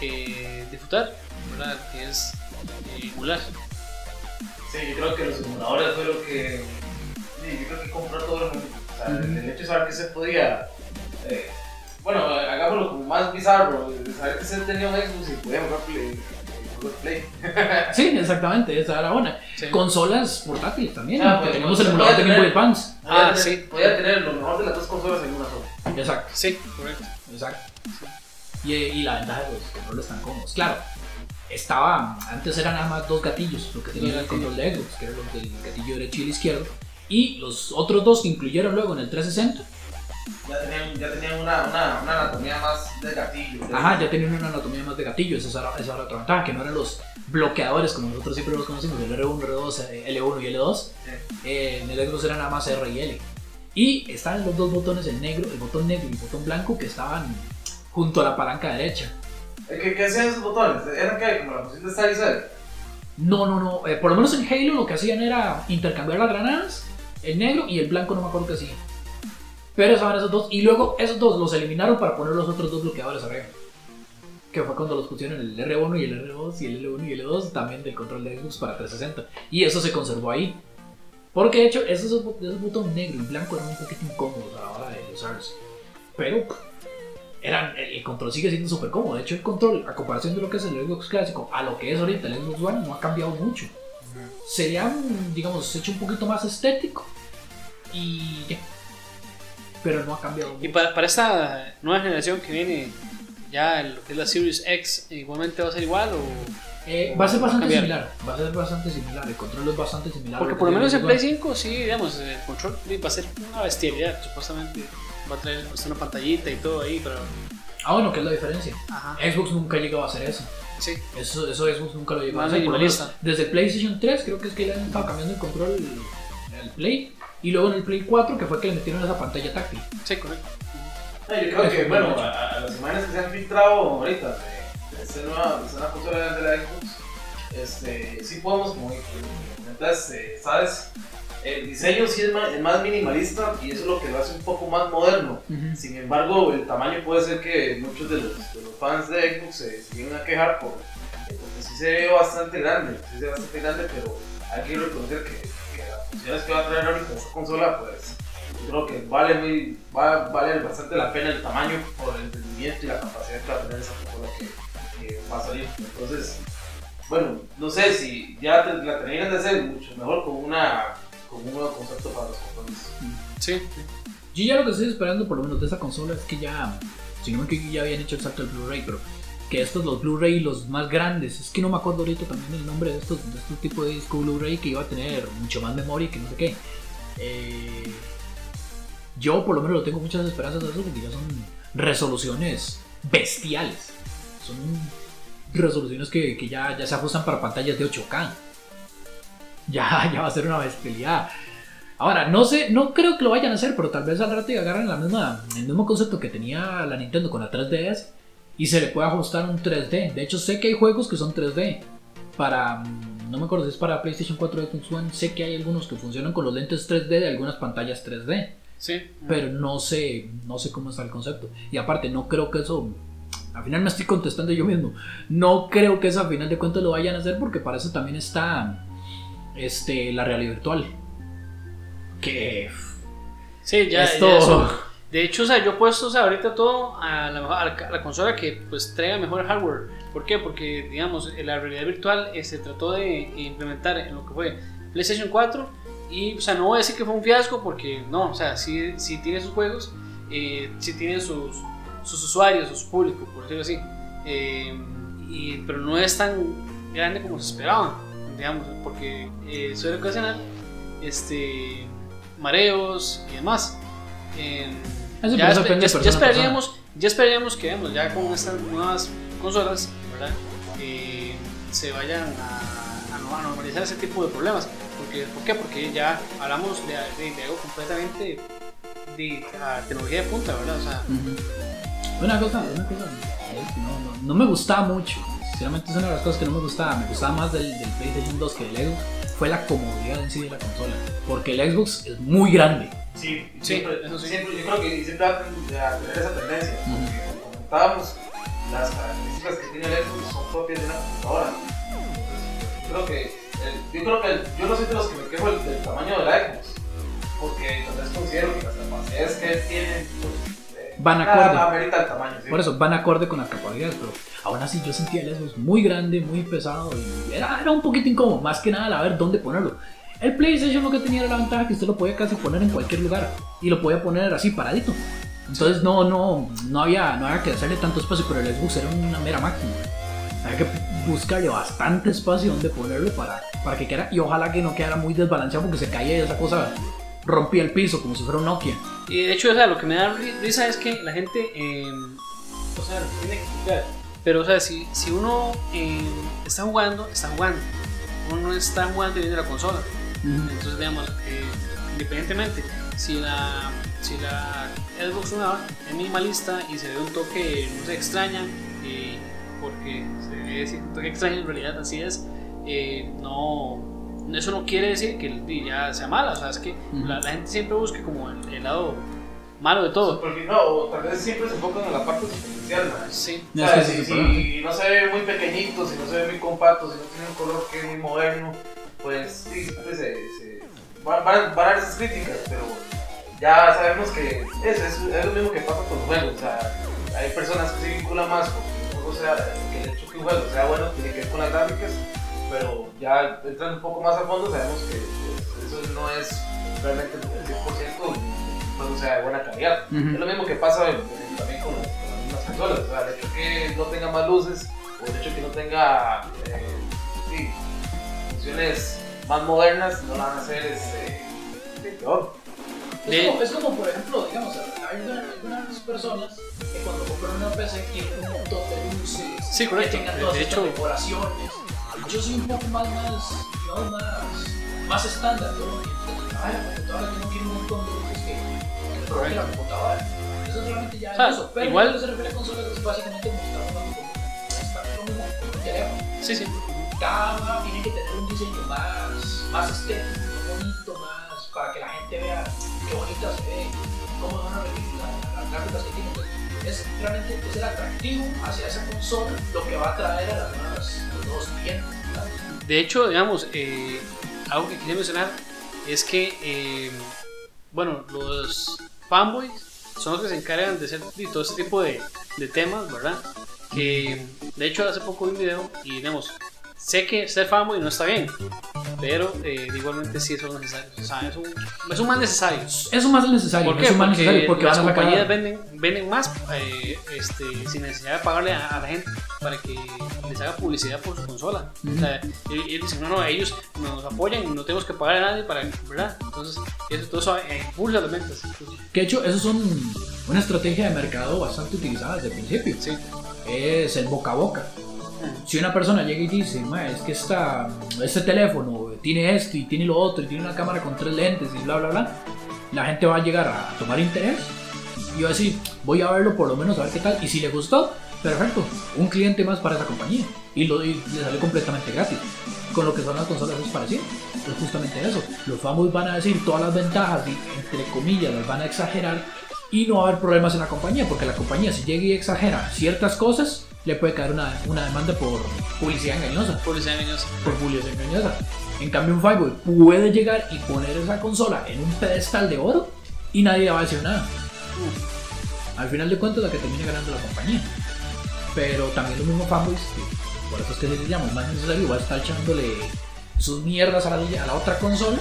eh, disfrutar, ¿verdad? Que es eh, emular. Sí, yo creo que los emuladores fue lo que. Sí, yo creo que compró todo el mundo. O sea, Ujú. el hecho de saber que se podía. eh, bueno, hagámoslo como más bizarro. Saber que se tenía un Xbox y podía jugar Play. jugar Play. Sí, exactamente, esa era una. Sí. Consolas portátiles también, Ah, pues, tenemos el emulador de Game Boy Advance. Ah, tener- sí. Podía tener lo mejor de las dos consolas en una sola. Exacto. Sí, correcto. Exacto. Y, y la ventaja de los controles tan cómodos. Claro, estaba. Antes eran nada más dos gatillos, lo que tenía Dos el control de Xbox, que era los del gatillo derecho y el izquierdo. Y los otros dos que incluyeron luego en el 360, Ya tenían, ya tenían una, una, una anatomía más de gatillo. ajá, ya tenían una anatomía más de gatillo. Esa era, esa era otra ventaja, que no eran los bloqueadores como nosotros siempre los conocimos, el R1, R2, eh, L1 y L2. Sí. Eh, en el Xbox era nada más R y L. Y estaban los dos botones, el negro, el botón negro y el botón blanco, que estaban junto a la palanca derecha. ¿Qué, ¿Qué hacían esos botones? ¿Eran qué? Como la función de estar y. No, no, no. eh, por lo menos en Halo lo que hacían era intercambiar las granadas, el negro y el blanco, no me acuerdo qué hacía. Pero estaban esos dos. Y luego esos dos los eliminaron para poner los otros dos bloqueadores arriba. Que fue cuando los pusieron el R1 y el R2 y el L1 y el L2 también del control de Xbox para 360. Y eso se conservó ahí. Porque de hecho, esos, esos botones negro y blanco eran un poquito incómodos a la hora de usarse. Pero eran, el control sigue siendo súper cómodo. De hecho, el control, a comparación de lo que es el Xbox clásico a lo que es ahorita el Xbox One, no ha cambiado mucho. Se le han, digamos, hecho un poquito más estético y ya. Pero no ha cambiado Y mucho. para, para esta nueva generación que viene, ya lo que es la Series X, igualmente va a ser igual o. Eh, va a ser bastante cambiar. similar. Va a ser bastante similar. El control es bastante similar. Porque por lo que menos en Play Xbox 5, sí, digamos, el control va a ser una bestialidad, supuestamente. Va a traer una pantallita y todo ahí, pero. Ah, bueno, ¿qué es la diferencia? Ajá. Xbox nunca ha llegado a hacer eso. Sí. Eso, eso Xbox nunca lo minimalista. Desde PlayStation 3 creo que es que le han estado cambiando el control el Play. Y luego en el Play 4 que fue que le metieron esa pantalla táctil. Sí, correcto. No, yo creo Eso que, bueno, mucho. a, a las imágenes que se han filtrado ahorita de, esta nueva, nueva consola de la Xbox, este, sí podemos, como comentas, eh, ¿sabes? El diseño sí es más, es más minimalista y eso es lo que lo hace un poco más moderno. Sin embargo, el tamaño puede ser que muchos de los, de los fans de Xbox se, se vienen a quejar por, porque sí se ve bastante grande, sí se ve bastante grande, pero hay que reconocer que, que las funciones que va a traer ahorita esta consola, pues yo creo que vale, muy, va a valer bastante la pena el tamaño por el entendimiento y la capacidad que va a tener esa consola que, que va a salir. Entonces, bueno, no sé si ya te- la terminan de hacer mucho mejor con, una, con un nuevo concepto para los controles. Sí. Yo ya lo que estoy esperando por lo menos de esa consola es que ya, si no me equivoco, ya habían hecho el salto del Blu-ray, pero que estos los Blu-ray los más grandes, es que no me acuerdo ahorita también el nombre de estos, de estos tipos de disco Blu-ray que iba a tener mucho más memoria y que no sé qué. Eh, yo por lo menos lo tengo muchas esperanzas de eso porque ya son resoluciones bestiales. Son resoluciones que, que ya, ya se ajustan para pantallas de 8K. Ya, ya va a ser una bestialidad. Ahora, no sé, no creo que lo vayan a hacer, pero tal vez al rato y agarren la misma, el mismo concepto que tenía la Nintendo con la 3DS y se le puede ajustar un 3D. De hecho, sé que hay juegos que son 3D. Para, no me acuerdo si es para PlayStation 4 o Xbox One, sé que hay algunos que funcionan con los lentes 3D de algunas pantallas 3D, Sí. pero no sé, no sé cómo está el concepto. Y aparte, no creo que eso, al final me estoy contestando yo mismo, no creo que eso al final de cuentas lo vayan a hacer porque para eso también está este, la realidad virtual. Que Sí, ya, Esto- ya eso. De hecho, o sea, yo he puesto o sea, ahorita todo a la, a la- consola que pues traiga mejor hardware. ¿Por qué? Porque, digamos, la realidad virtual eh, se trató de implementar en lo que fue PlayStation 4. Y, o sea, no voy a decir que fue un fiasco porque no, o sea, sí, sí tiene sus juegos, eh, sí tiene sus, sus usuarios, sus públicos, por decirlo así. Eh, y- pero no es tan grande como se porque eh, suele ocasionar este, mareos y demás. Eh, ya, espe- depende de ya- ya esperaríamos, ya esperaríamos que digamos, ya con estas nuevas consolas ¿verdad? Eh, se vayan a, a no- a normalizar ese tipo de problemas. Porque, ¿Por qué? Porque ya hablamos de, de- de algo completamente de a tecnología de punta, ¿verdad? O sea, Una cosa, una cosa, que no, no, no me gustaba mucho. Sinceramente es una de las cosas que no me gustaba. Me gustaba más del, del PlayStation 2 que del Xbox. Fue la comodidad en sí de la consola. Porque el Xbox es muy grande. Sí, Sí, siempre, eso sí. siempre- yo creo que siempre va a tener esa tendencia. Porque como comentábamos, las características que tiene el Xbox son propias de una computadora. Entonces, yo creo que, el- yo creo que el- yo no soy de los que me quejo del, del tamaño de la Xbox. Porque tal vez considero que las capacidades que él tiene pues, Van nada acorde. el tamaño. ¿sí? Por eso van acorde con las capacidades. Pero aún así yo sentía el Xbox muy grande, muy pesado. Y era, era un poquito incómodo. Más que nada a ver dónde ponerlo. El PlayStation lo que tenía era la ventaja que usted lo podía casi poner en cualquier lugar. Y lo podía poner así paradito. Entonces no, no, no, había, no había que hacerle tanto espacio. Pero el Xbox era una mera máquina. Había que buscarle bastante espacio donde ponerlo para, para que quedara. Y ojalá que no quedara muy desbalanceado porque se caía esa cosa rompía el piso como si fuera un Nokia. Y de hecho, o sea, lo que me da ri- risa es que la gente, eh, o sea, tiene que jugar. Pero, o sea, si, si uno eh, está jugando, está jugando. Uno no está jugando y viene la consola. Entonces, digamos, eh, independientemente, si la, si la Xbox One es minimalista y se ve un toque, no sé, extraña, eh, porque se ve un toque extraño, en realidad así es, eh, no, eso no quiere decir que el- ya sea mala, o sea, es que Ujú. la, la gente siempre busca como el, el lado malo de todo. Porque no, o tal vez siempre se enfocan en la parte superficial. ¿no? Sí, O Es sea, que si, no se ve muy pequeñito, si no se ve muy compacto, si no tiene un color que es muy moderno, pues sí, siempre se, se, van, van, van a haber esas críticas, pero ya sabemos que es, es, es lo mismo que pasa con los juegos. O sea, hay personas que se vinculan más con que, un juego sea, que el hecho que un juego sea bueno tiene que ver con las gráficas, pero ya entrando un poco más a fondo sabemos que eso no es realmente el 100% que un juego sea de buena calidad. Es lo mismo que pasa también con, las- con las mismas consolas. O sea, el hecho que no tenga más luces o el hecho que no tenga eh, sí, funciones más modernas no la van a hacer este, peor. Es como, es como, por ejemplo, digamos, hay una- algunas personas que cuando compran una PC quieren un montón de luces, Sí, correcto. que tengan De todas estas hecho- decoraciones. Yo soy un poco más, más, digamos, más, más estándar. Ay, la computadora yo no quiero un montón de luces que, que provoque la computadora. Eso realmente ya O sea, es uso. Pero igual- lo que se refiere a consolas es básicamente como está hablando como un teléfono. Sí, sí. Cada tiene que tener un diseño más, más estético, bonito, más para que la gente vea qué bonita se ve, cómo van a venir la- las gráficas que tiene. Entonces, es realmente es el atractivo hacia esa consola lo que va a traer a las nuevas, los nuevos clientes. De hecho, digamos, eh, algo que quería mencionar es que, eh, bueno, los fanboys son los que se encargan de hacer todo ese tipo de, de temas, ¿verdad? Que, de hecho, hace poco vi un video y, digamos, sé que ser fanboy no está bien, pero eh, igualmente sí son necesarios. O sea, es un, es un mal necesario. Eso más es necesario, ¿Por qué? es más Porque, necesario porque las compañías venden, venden más eh, este, sin necesidad de pagarle a, a la gente para que les haga publicidad por su consola. Ujú. O sea, ellos dicen, no, no, ellos nos apoyan y no tenemos que pagar a nadie para, ¿verdad? Entonces, eso, todo eso impulsa las ventas. Que de hecho, eso es un- una estrategia de mercado bastante utilizada desde el principio. sí. es el boca a boca. Si una persona llega y dice, "Ma, es que esta, este teléfono tiene esto y tiene lo otro y tiene una cámara con tres lentes y bla, bla, bla, la gente va a llegar a tomar interés y va a decir, voy a verlo por lo menos a ver qué tal. Y si le gustó, perfecto, un cliente más para esa compañía y, lo, y le sale completamente gratis. Con lo que son las consolas es parecido. Es justamente eso. Los fanboys van a decir todas las ventajas y entre comillas las van a exagerar y no va a haber problemas en la compañía, porque la compañía si llega y exagera ciertas cosas, le puede caer una, una demanda por publicidad engañosa. Publicidad engañosa. Por publicidad engañosa. En cambio, un fanboy puede llegar y poner esa consola en un pedestal de oro y nadie le va a decir nada. Al final de cuentas, la que termina ganando la compañía. Pero también los mismos fanboys, que por eso es que se les llama más necesario, va a estar echándole sus mierdas a la, a la otra consola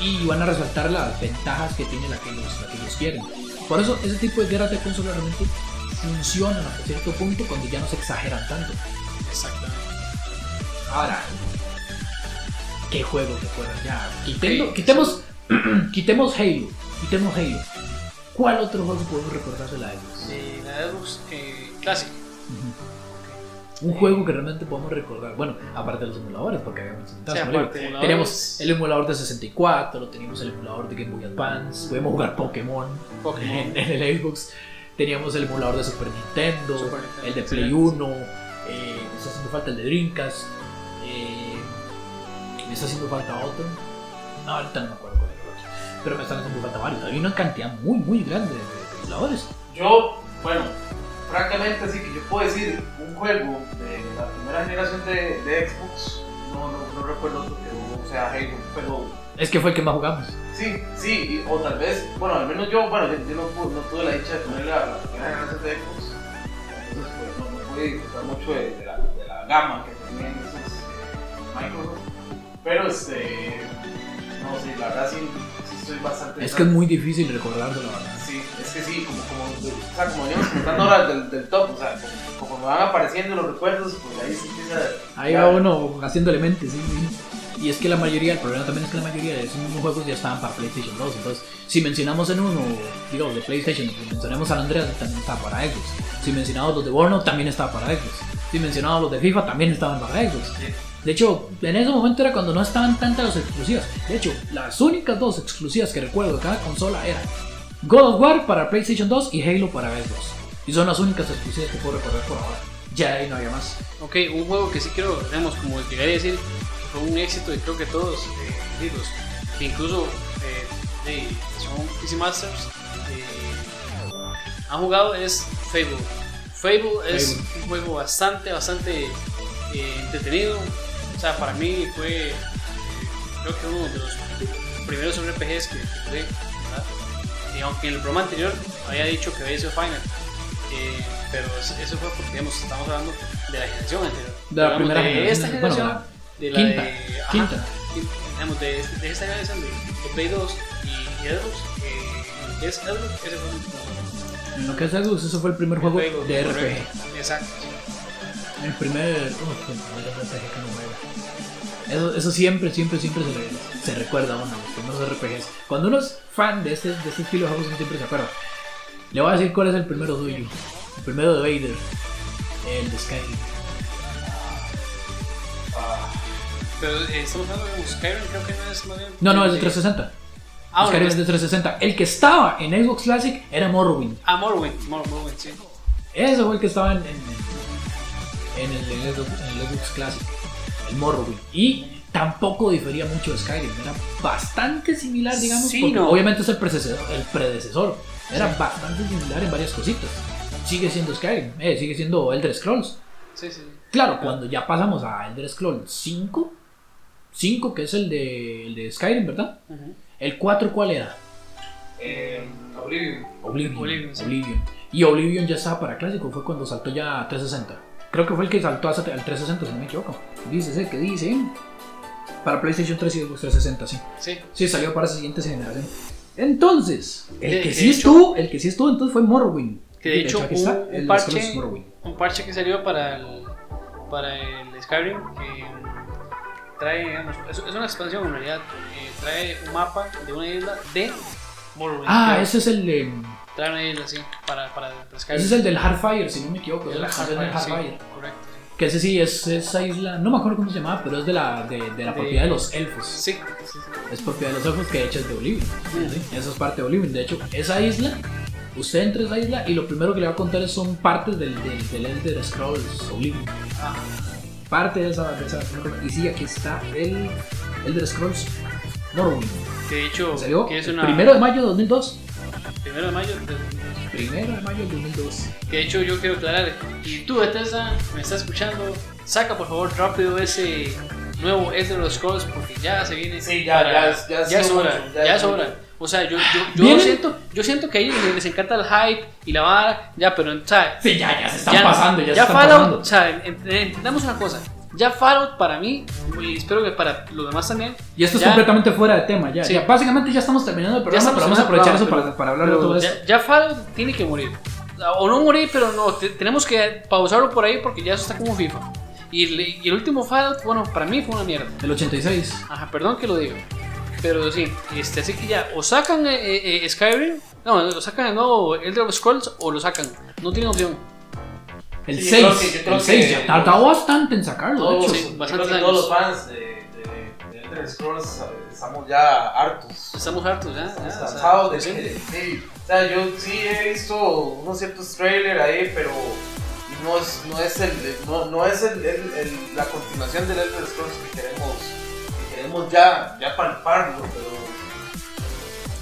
y van a resaltar las ventajas que tiene la que ellos, la que quieren. Por eso ese tipo de guerras de consolas realmente funcionan hasta cierto punto cuando ya no se exageran tanto. Exactamente. Ahora, ¿qué juego te acuerdas? Ya, quitendo- quitemos, quitemos Halo, quitemos Halo. ¿Cuál otro juego podemos recordar de la Xbox? Eh, la Xbox eh, Classic. Un juego que realmente podemos recordar. Bueno, aparte de los emuladores, porque habíamos Sí, de emuladores. Teníamos el emulador de 64, teníamos el emulador de Game Boy Advance, podemos jugar Pokémon, Pokémon. En, en el Xbox. Teníamos el emulador de Super Nintendo, Super Nintendo, el de Play excelente. 1, eh, me está haciendo falta el de Dreamcast, eh, me está haciendo falta otro. No, ahorita no me acuerdo cuál era el otro, pero me están haciendo falta varios. Hay una cantidad muy, muy grande de, emuladores. Yo, bueno, francamente sí que yo puedo decir un juego de la primera generación de, de Xbox, no, no, no recuerdo otro que no sea Halo, pero Es que fue el que más jugamos. sí, sí, y- o tal vez, bueno, al menos yo, bueno, yo, yo no, tuve la dicha de tener la, la primera generación de Xbox, entonces pues no, no pude disfrutar mucho de, de la, de la gama que tenían esos eh, Microsoft, pero este, no sé, la verdad sí, sí soy bastante... Es que es muy difícil recordarlo, la verdad. Sí, es que sí, como, como, o sea, como veníamos comentando ahora del, del top, o sea, como, como van apareciendo los recuerdos, pues ahí se empieza Ahí va uno haciéndole mente, sí, sí. Y es que la mayoría, el problema también es que la mayoría de esos mismos juegos ya estaban para PlayStation 2. Entonces, si mencionamos en uno, digamos, de PlayStation, si mencionamos al Andreas, también estaba para Xbox. Si mencionamos los de Burnout, también estaba para Xbox. Si mencionamos los de FIFA, también estaban para Xbox. De hecho, en ese momento era cuando no estaban tantas las exclusivas. De hecho, las únicas dos exclusivas que recuerdo de cada consola eran God of War para PlayStation 2 y Halo para Xbox. Y son las únicas exclusivas que puedo recordar por ahora. Ya ahí no había más. Ok, un juego que sí quiero, digamos, como llegar a decir, fue un éxito y creo que todos, eh, los que incluso eh, son PC Masters, eh, han jugado es Fable. Fable es un juego bastante, bastante eh, entretenido. O sea, para mí fue, eh, creo que uno de los primeros RPGs que, jugué. Y aunque en el programa anterior había dicho que había sido Final, eh, pero eso fue porque digamos, estamos hablando de la generación anterior. De la primera de generación, esta bueno, generación, de la quinta, de, quinta. digamos, de, de esta generación de, de Play 2 y Xbox, eh, que es Xbox, ese fue el último. En lo que es Xbox, eso fue el primer juego Juego, de RPG. Exacto. El primer. uf. Eso, eso siempre, siempre, siempre se, re- se recuerda a uno, los primeros RPGs. Cuando uno es fan de este, de este estilo de juegos, uno siempre se acuerda. Le voy a decir cuál es el primero suyo. El primero de Vader. El de Skyrim. Pero estamos hablando de Skyrim, creo que no es más bien. No, no, es de 360. Ah, bueno, Skyrim pues- es de 360. El que estaba en Xbox Classic era Morrowind. Ah, Morrowind, Mor- Morrowind, sí. Ese fue el que estaba en, en, en el, en el Xbox, en el Xbox Classic, el Morrowind. Y tampoco difería mucho de Skyrim, era bastante similar, digamos, Sí, porque no. obviamente es el predecesor, el predecesor. Era bastante similar en varias cositas. Sigue siendo Skyrim, eh, sigue siendo Elder Scrolls. Sí, sí. Claro, cuando ya pasamos a Elder Scrolls 5, 5 que es el de, el de Skyrim, ¿verdad? El 4, ¿cuál era? eh, Oblivion. Oblivion. Oblivion, sí. Oblivion. Y Oblivion ya estaba para clásico, fue cuando saltó ya a 360. Creo que fue el que saltó hasta al 360, si no me equivoco. Dice ese que dice. Para PlayStation 3 y Xbox 360, sí. Sí. Sí, salió para esa siguiente generación. Entonces, el De- que sí hecho- estuvo, el que sí estuvo entonces fue Morrowind. Que de hecho un- está, un el parche-. Un parche que salió para el, para el Skyrim que trae, digamos, es, es una expansión en realidad. eh, trae un mapa de una isla de Morrowind. Ah, ese es el de, Trae una isla, sí, para, para, ese es el del Hardfire, si no me equivoco. Es El expansión del Hardfire, sí, Hardfire. correcto. Que ese sí es esa isla, no me acuerdo cómo se llamaba, pero es de la, de, de la De- propiedad de los elfos. Sí, sí, sí. Es propiedad de los elfos que de hecho es de Oblivion. ¿sí? Eso es parte de Oblivion. De hecho, esa isla, usted entra a esa isla y lo primero que le va a contar son partes del, del, del Elder Scrolls Oblivion. Ah, Parte de esa, de esa. Y sí, aquí está el Elder Scrolls Morrowind. que de hecho, Salió que es una. primero de mayo de 2002. primero de mayo. de- Primero de mayo de 2002. Que de hecho yo quiero aclarar, y tú Bethesda, me estás escuchando, saca por favor rápido ese nuevo Elder Scrolls porque ya se viene. Sí, ya- ya es- ya es hora, ya ya, es es hora. O sea, yo, yo, yo siento, yo siento que a ellos les encanta el hype y la vara, ya, pero, o sea, Sí, ya, ya se están ya, pasando, ya, se ya están Fallout, pasando. o sea, ent- entendamos una cosa, ya Fallout para mí, y espero que para los demás también, Y esto es ya- completamente fuera de tema. Ya, Sí. ya básicamente ya estamos terminando el programa, pero vamos a aprovechar eso para, programa, para hablar de pero todo esto. ya, ya Fallout tiene que morir. O no morir, pero no, te- tenemos que pausarlo por ahí porque ya eso está como FIFA. Y el, y el último Fallout, bueno, para mí fue una mierda. El 86. Ajá, perdón que lo diga. Pero sí, este, así que ya, o sacan eh, eh, eh, Skyrim, no, o sacan el nuevo Elder Scrolls o lo sacan. No tienen opción. El Sí, yo 6. creo que- yo creo el 6 que- ya tardó bastante en sacarlo, de Todos, hecho. sí, yo bastantes creo que todos años. los fans de, de, de Elder Scrolls eh, estamos ya hartos. Estamos hartos ya. ya, o sea, cansados de lo que. Sí, o sea, yo sí he visto unos ciertos trailers ahí, pero no es, no es, el, no, no es el, el- el- la continuación del Elder Scrolls que queremos, que queremos ya, ya palparlo, pero.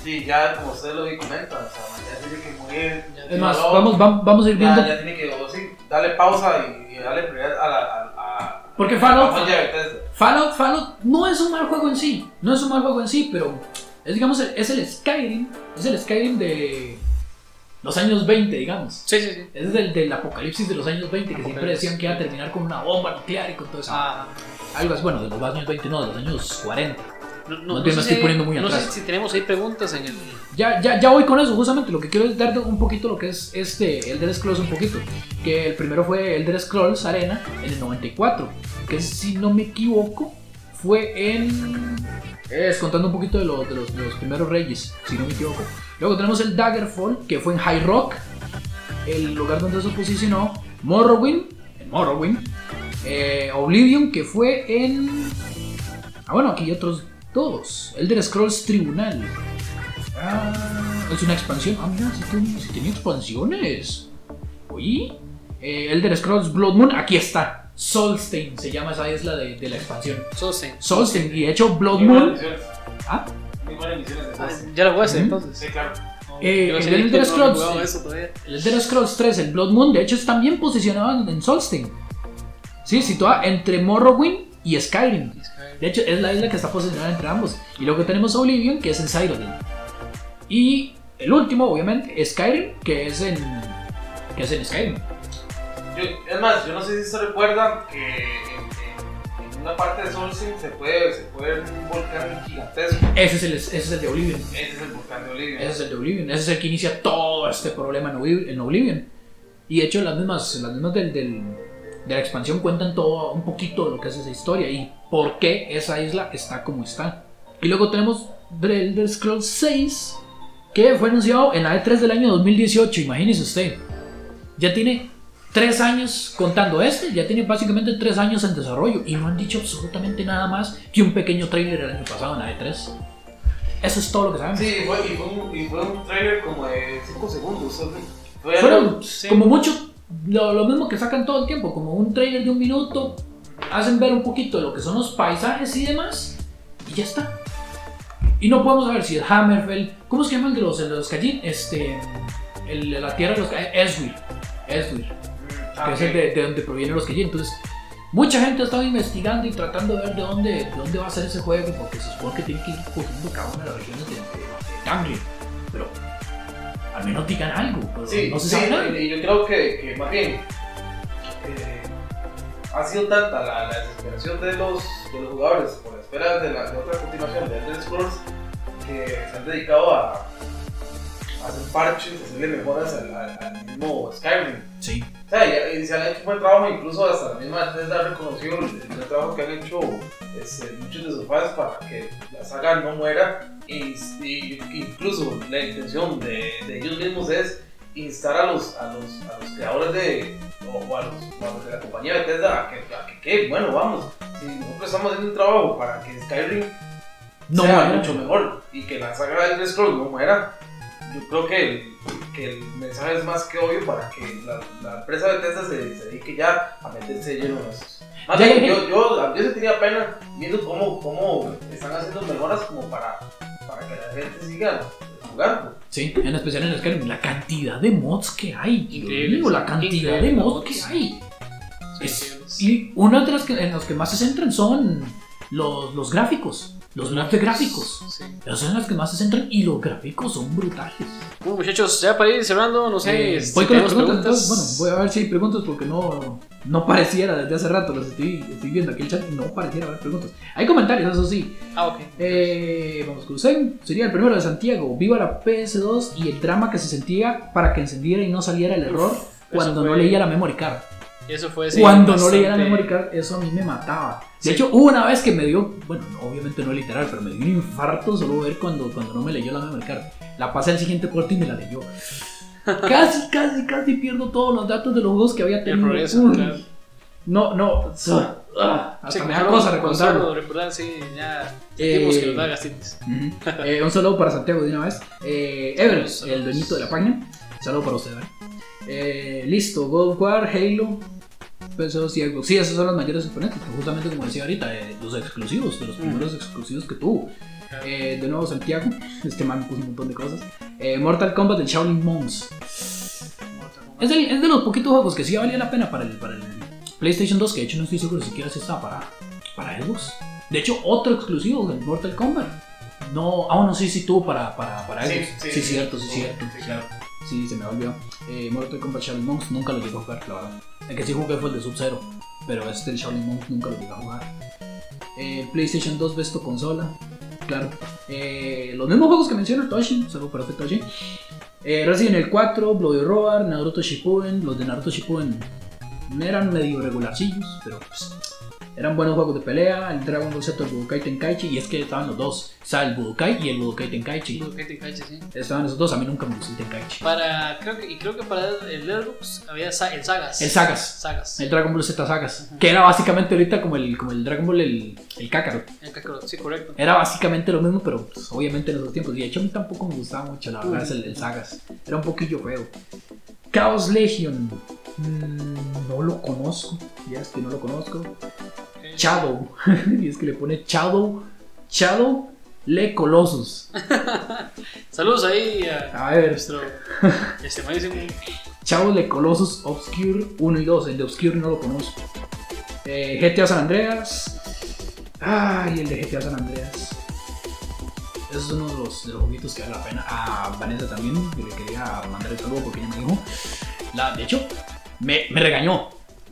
Sí, ya como usted lo comenta, o sea, ya tiene que morir. Ya Es más, vamos, vam- vamos a ir viendo. Ya, ya tiene que, o sí, darle pausa y, y darle prioridad a la. A, a, Porque Fallout-. Fallout, Fallout no es un mal juego en sí. No es un mal juego en sí, pero es, digamos, el- es el Skyrim. Es el Skyrim de los años 20, digamos. Sí, sí, sí. Es del, del apocalipsis de los años 20, que siempre decían que iba a terminar con una bomba nuclear y con todo eso. Ah, Algo así, bueno, de los años 20, no, de los años 40. no, No no, te sé me si estoy hay- poniendo muy no atrás. sé si tenemos ahí preguntas en el. Ya, ya, ya voy con eso, justamente lo que quiero es darte un poquito lo que es este Elder Scrolls un poquito. Que el primero fue Elder Scrolls Arena en el 94, que si no me equivoco fue en... Es contando un poquito de, lo- de los, de los primeros reyes, si no me equivoco. Luego tenemos el Daggerfall, que fue en High Rock, el lugar donde se posicionó. Morrowind, en Morrowind. Eh, Oblivion, que fue en... Ah, bueno, aquí hay otros dos. Elder Scrolls Tribunal. Ah, es una expansión. Ah, mira, si tiene, sí tiene expansiones. Oye, eh, Elder Scrolls Blood Moon, aquí está. Solstein se llama esa isla de, de la expansión. Sosten. Solstein, y de hecho Blood Moon. misiones. Ah, Muy buenas misiones de Ah, Ghost. ya lo voy a hacer entonces. Sí, claro. Eh, el Elder no Scrolls, el Elder Scrolls 3, el Blood Moon, de hecho está bien posicionado en, Solstein. Sí, situada entre Morrowind y Skyrim. Y Skyrim. De hecho, es la isla que está posicionada entre ambos. Y luego tenemos Oblivion, que es en Cyrodiil. Y el último, obviamente, Skyrim, que es en. que es en Skyrim. Yo- es más, yo no sé si se recuerdan que una parte de Solsting se puede, se puede ver un volcán gigantesco. Ese es el, ese es el de Oblivion. Ese es el volcán de Olivia. Ese es el de Oblivion. Ese es el que inicia todo este problema en Oblivion. Y de hecho, las mismas, las mismas del, del- de la expansión cuentan todo un poquito de lo que es esa historia y por qué esa isla está como está. Y luego tenemos The Elder Scrolls 6, que fue anunciado en la E3 del año 2018. Imagínese usted. Ya tiene tres años contando este, ya tiene básicamente tres años en desarrollo y no han dicho absolutamente nada más que un pequeño trailer el año pasado en la E3. Eso es todo lo que sabemos. Sí, fue, y, fue un, y fue un trailer como de 5 segundos. Fue, fue Fueron Sí. como mucho lo, lo mismo que sacan todo el tiempo, como un trailer de un minuto, hacen ver un poquito de lo que son los paisajes y demás, y ya está. Y no podemos saber si es Hammerfell, ¿cómo se llaman de los, de los? Este, el, la tierra de los Eswir, Eswir, que es el de, de donde provienen los Kajin. Entonces, mucha gente ha estado investigando y tratando de ver de dónde, de dónde va a ser ese juego, porque se supone que tiene que ir cogiendo cada una de las regiones de, de. Pero al menos digan algo, pero Sí, no se sí, sabe nada. y yo creo que, que más bien eh, ha sido tanta la, la desesperación de los, de los jugadores por la espera de, la, de otra continuación de Elder Scrolls que se han dedicado a, a hacer parches, a hacerle mejoras al- al mismo Skyrim. Sí. O sea, y, y se han hecho buen trabajo, incluso hasta la misma Bethesda ha reconocido el, trabajo que han hecho este, muchos de sus fans para que la saga no muera. Y, y incluso la intención de, de ellos mismos es instar a los, a los, a los creadores de, o, a, los, a los de la compañía Bethesda a que, a que, que, bueno, vamos, si nosotros estamos haciendo un trabajo para que Skyrim No sea mucho mejor y que la saga de Scrolls no muera, yo creo que el, que el mensaje es más que obvio para que la, la empresa Bethesda se, se dedique ya a meterse de lleno en eso. Más Ya, bien, yo, yo, yo sentiría pena viendo cómo, cómo están haciendo mejoras como para, para que la gente siga jugando. Sí, en especial en Skyrim, la cantidad de mods que hay. Increíble, la cantidad de mods que hay. Sí, Es- sí, es- Y una de las que, en los que más se centran son los, los gráficos, los de gráficos. Sí. Esas son las que más se centran y los gráficos son brutales. Bueno, muchachos, ya para ir cerrando, no sé. Eh, si voy con las preguntas. entonces, bueno, voy a ver si hay preguntas porque no, no pareciera desde hace rato, los estoy, estoy viendo aquí el chat no pareciera haber preguntas. Hay comentarios, eso sí. Ah, ok. Eh, vamos con usted. Sería el primero de Santiago. Viva la PS2 y el drama que se sentía para que encendiera y no saliera el error Uf, cuando no leía la memory card. Eso fue sí, cuando no leía la memory card, eso a mí me mataba. De Sí. hecho, hubo una vez que me dio, bueno, no, obviamente no literal, pero me dio un infarto solo ver cuando, cuando no me leyó la memory card. La pasé al siguiente puerto y me la leyó. Casi, casi, casi pierdo todos los datos de los juegos que había El tenido. progreso, claro. No, no. ah, hasta Sí, me da cosa recordarlo. recordar, sí, ya Eh, que nos da. Eh, un saludo para Santiago de una vez. Eh, Saludos, el dueñito de la página. Saludo para usted. ¿vale? Eh, listo, God of War, Halo, y Xbox. Sí, esos son los mayores exponentes. Justamente como decía ahorita, eh, los exclusivos, de los primeros exclusivos que tuvo. Eh, de nuevo, Santiago. Este man puso un montón de cosas. Eh, Mortal Kombat del Shaolin Monks. Es de, es de los poquitos juegos que sí valía la pena para el, para el PlayStation 2, que de hecho no estoy seguro siquiera si estaba para, para Xbox. De hecho, otro exclusivo del Mortal Kombat. No, ah, no, sí, sí tuvo para, para, para Sí, Xbox. sí, Sí, sí, cierto, sí, sí, cierto. sí, claro. Sí, se me olvidó. Eh, Mortal Kombat Shaolin Monks nunca lo llegó a jugar, la verdad. El que sí jugué fue el de Sub-Zero, pero este, el Shaolin Monks, nunca lo llegó a jugar. Eh, PlayStation 2 Besto Consola, claro. Eh, los mismos juegos que menciona Toshi, solo para hacer Toshi. Eh, Resident Evil 4, Bloody Roar, Naruto Shippuden, los de Naruto Shippuden eran medio regularcillos, pero pues, eran buenos juegos de pelea, el Dragon Ball Z, el Budokai Tenkaichi, y es que estaban los dos, o sea, el Budokai y el Budokai Tenkaichi. Budokai Tenkaichi, sí. Estaban esos dos, a mí nunca me gustó el Tenkaichi. Para, creo que, y creo que para el Letterboxd había sa- el Sagas. El Sagas. Sagas. El Dragon Ball Z Sagas, que era básicamente ahorita como el, como el Dragon Ball el, el Kakarot. El Kakarot, sí, correcto. Era básicamente lo mismo, pero pues, obviamente en esos tiempos. Y de hecho a mí tampoco me gustaba mucho, la verdad, es el, el Sagas. Era un poquillo feo. Chaos Legion. mm, no lo conozco. Ya es que no lo conozco. Shadow. y es que le pone Shadow. Shadow Le Colossus. Saludos ahí a A ver, nuestro estimadísimo. Shadow Le Colossus Obscure 1 y 2. El de Obscure no lo conozco. Eh, GTA San Andreas. Ay, el de GTA San Andreas. Esos son uno de los, de los juguitos que vale la pena. A Vanessa también, que le quería mandar el saludo porque ella me dijo. La, de hecho, me, me regañó.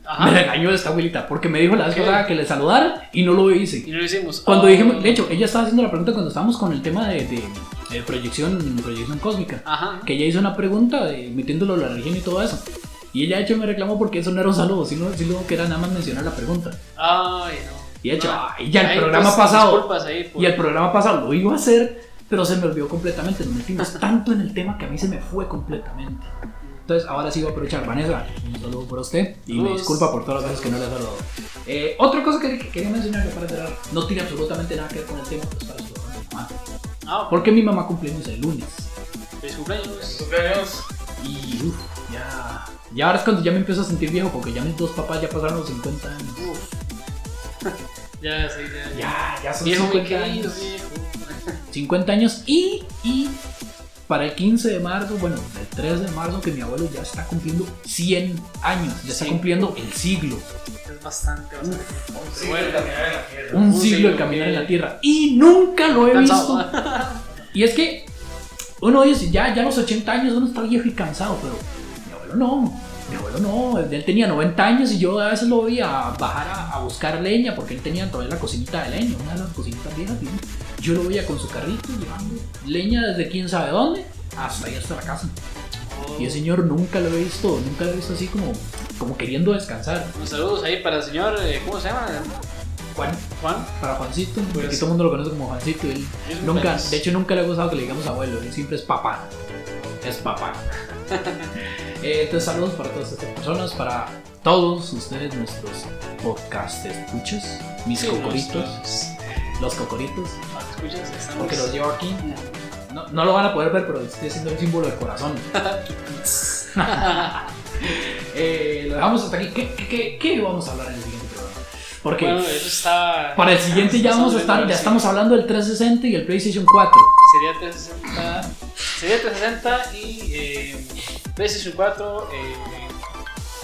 Ajá. Me regañó esta abuelita porque me dijo la vez pasada que le saludara y no lo hice. Y no lo hicimos. Cuando Oh. dijimos, de hecho, ella estaba haciendo la pregunta cuando estábamos con el tema de, de, de proyección, proyección cósmica. Ajá. Que ella hizo una pregunta de, metiéndolo en la religión y todo eso. Y ella, de hecho, me reclamó porque eso no era un saludo, sino, sino que era nada más mencionar la pregunta. Ay, no. Y de hecho, No. ay, ya el programa pues, pasado. Disculpas ahí por- Y el programa pasado lo iba a hacer, pero se me olvidó completamente. Nos metimos tanto en el tema que a mí se me fue completamente. Entonces, ahora sí voy a aprovechar. Vanessa, un saludo por usted. Y me disculpa por todas las veces que no le he saludado. Eh, otra cosa que, que quería mencionar que para cerrar, no tiene absolutamente nada que ver con el tema, pero es para saludar a mi mamá. Ah, Porque mi mamá cumpleaños el lunes. feliz cumpleaños. cumpleaños. Y uff, ya. Ya ahora es cuando ya me empiezo a sentir viejo, porque ya mis dos papás ya pasaron los 50 años. Uf. ya, sí, ya. Ya, ya son Viejo, mi 50 querido, años. viejo. 50 años y, y para el 15 de marzo, bueno, el 3 de marzo, que mi abuelo ya está cumpliendo 100 años, ya está Sí. cumpliendo el siglo, Es bastante, bastante. Sí, Bueno. caminar en la tierra. un Un siglo siglo de caminar en la tierra y nunca lo he Cansado. visto. Y es que uno dice, ya, ya a los 80 años uno está viejo y cansado, pero mi abuelo no. Mi abuelo no, él tenía 90 años y yo a veces lo veía bajar a, a buscar leña porque él tenía todavía la cocinita de leña, una de las cocinitas viejas. ¿sí? Yo lo veía con su carrito llevando leña desde quién sabe dónde hasta ahí hasta la casa. Oh. Y el señor nunca lo he visto, nunca lo he visto así como, como queriendo descansar. Unos saludos ahí para el señor, eh, ¿cómo se llama? Juan, Juan. para Juancito, porque Pues- todo el mundo lo conoce como Juancito. Él nunca, feliz. de hecho, nunca le ha gustado que le digamos abuelo, él siempre es papá. Es papá. Eh, entonces, saludos para todas estas personas, para todos ustedes, nuestros podcast escuchas, mis Sí, cocoritos, los cocoritos, ¿Escuchas? Estamos... porque los llevo aquí. No, no lo van a poder ver, pero estoy haciendo el símbolo del corazón. Eh, lo dejamos hasta aquí. ¿Qué, qué, qué, qué vamos a hablar en el siguiente programa? Porque Bueno, eso está... para el siguiente ya vamos a estar, ya estamos hablando del 360 y el PlayStation 4. Sería 360... Sería 360 y eh, PlayStation 4 eh,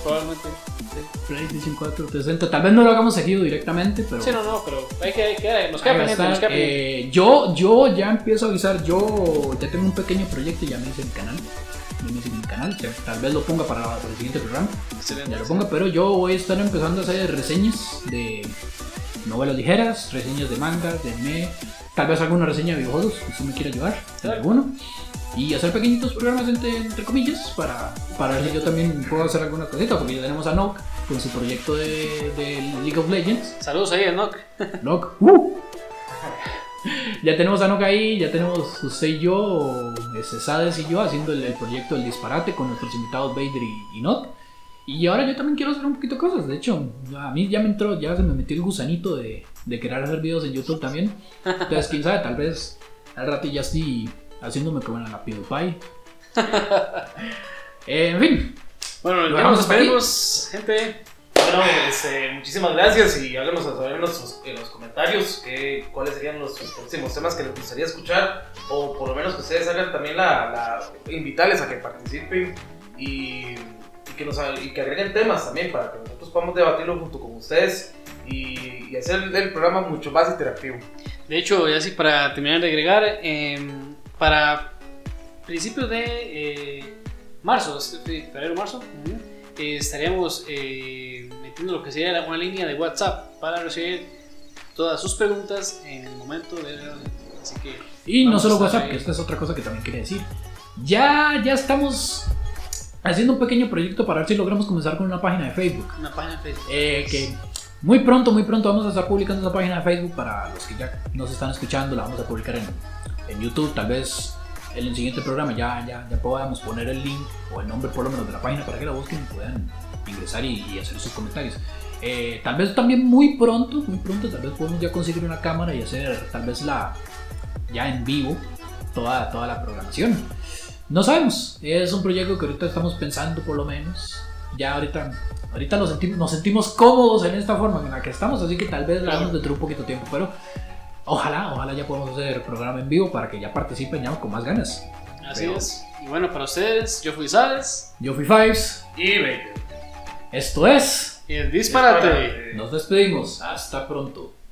probablemente... sí. PlayStation 4, 360. Tal vez no lo hagamos seguido directamente, pero. Sí, no, no, pero hay que, hay que nos queda pendiente, nos. Eh, yo, yo ya empiezo a avisar. Yo ya tengo un pequeño proyecto, ya me hice mi canal. Ya me hice mi canal. Tal vez lo ponga para, para el siguiente programa. Excelente. Ya lo ponga, pero yo voy a estar empezando a hacer reseñas de novelas ligeras, reseñas de mangas, de anime. Tal vez alguna reseña de videojuegos, si usted me quiere ayudar, Claro. alguno. Y hacer pequeñitos programas entre, entre comillas para, para ver si yo también puedo hacer alguna cosita, porque ya tenemos a Nock con su proyecto de, de League of Legends. Saludos ahí, Enoch. Nock, ¡uh! ya tenemos a Nock ahí, ya tenemos usted y yo, este, Sades y yo, haciendo el, el proyecto del disparate con nuestros invitados Vader y, y Nock. Y ahora yo también quiero hacer un poquito de cosas. De hecho, a mí ya me entró, ya se me metió el gusanito de, de querer hacer videos en YouTube también. Entonces, quién sabe, tal vez al rato ya estoy haciéndome como en la PewDiePie. Eh, en fin, Bueno, ya nos despedimos, gente. Bueno, este, muchísimas gracias y háganos saber en los, en los comentarios que, cuáles serían los próximos temas que les gustaría escuchar o por lo menos que ustedes hagan también la, la invitarles a que participen y, y que nos y que agreguen temas también para que nosotros podamos debatirlo junto con ustedes y, y hacer el programa mucho más interactivo. De hecho, ya sí, para terminar de agregar, eh, para principios de eh, marzo, este, febrero, marzo, eh, estaríamos eh, metiendo lo que sería una línea de WhatsApp para recibir todas sus preguntas en el momento de Así que. Y no solo WhatsApp, ahí. que esta es otra cosa que también quería decir. Ya, ya estamos haciendo un pequeño proyecto para ver si logramos comenzar con una página de Facebook. Una página de Facebook. Eh, que muy pronto, muy pronto vamos a estar publicando esa página de Facebook para los que ya nos están escuchando. La vamos a publicar en, en YouTube. Tal vez en el siguiente programa ya, ya, ya podamos poner el link o el nombre por lo menos de la página para que la busquen y puedan ingresar y, y hacer sus comentarios. Eh, tal vez también muy pronto, muy pronto, tal vez podemos ya conseguir una cámara y hacer tal vez la ya en vivo toda, toda la programación. No sabemos, es un proyecto que ahorita estamos pensando por lo menos. Ya ahorita, ahorita nos, sentimos, nos sentimos cómodos en esta forma en la que estamos, así que tal vez la hagamos dentro de un poquito de tiempo, pero ojalá, ojalá ya podamos hacer programa en vivo para que ya participen ya con más ganas. Así Pero- es. Y bueno, para ustedes, yo fui Sales. Yo fui Fives, Y Baker. esto es, Y el. Disparate. nos despedimos, hasta pronto.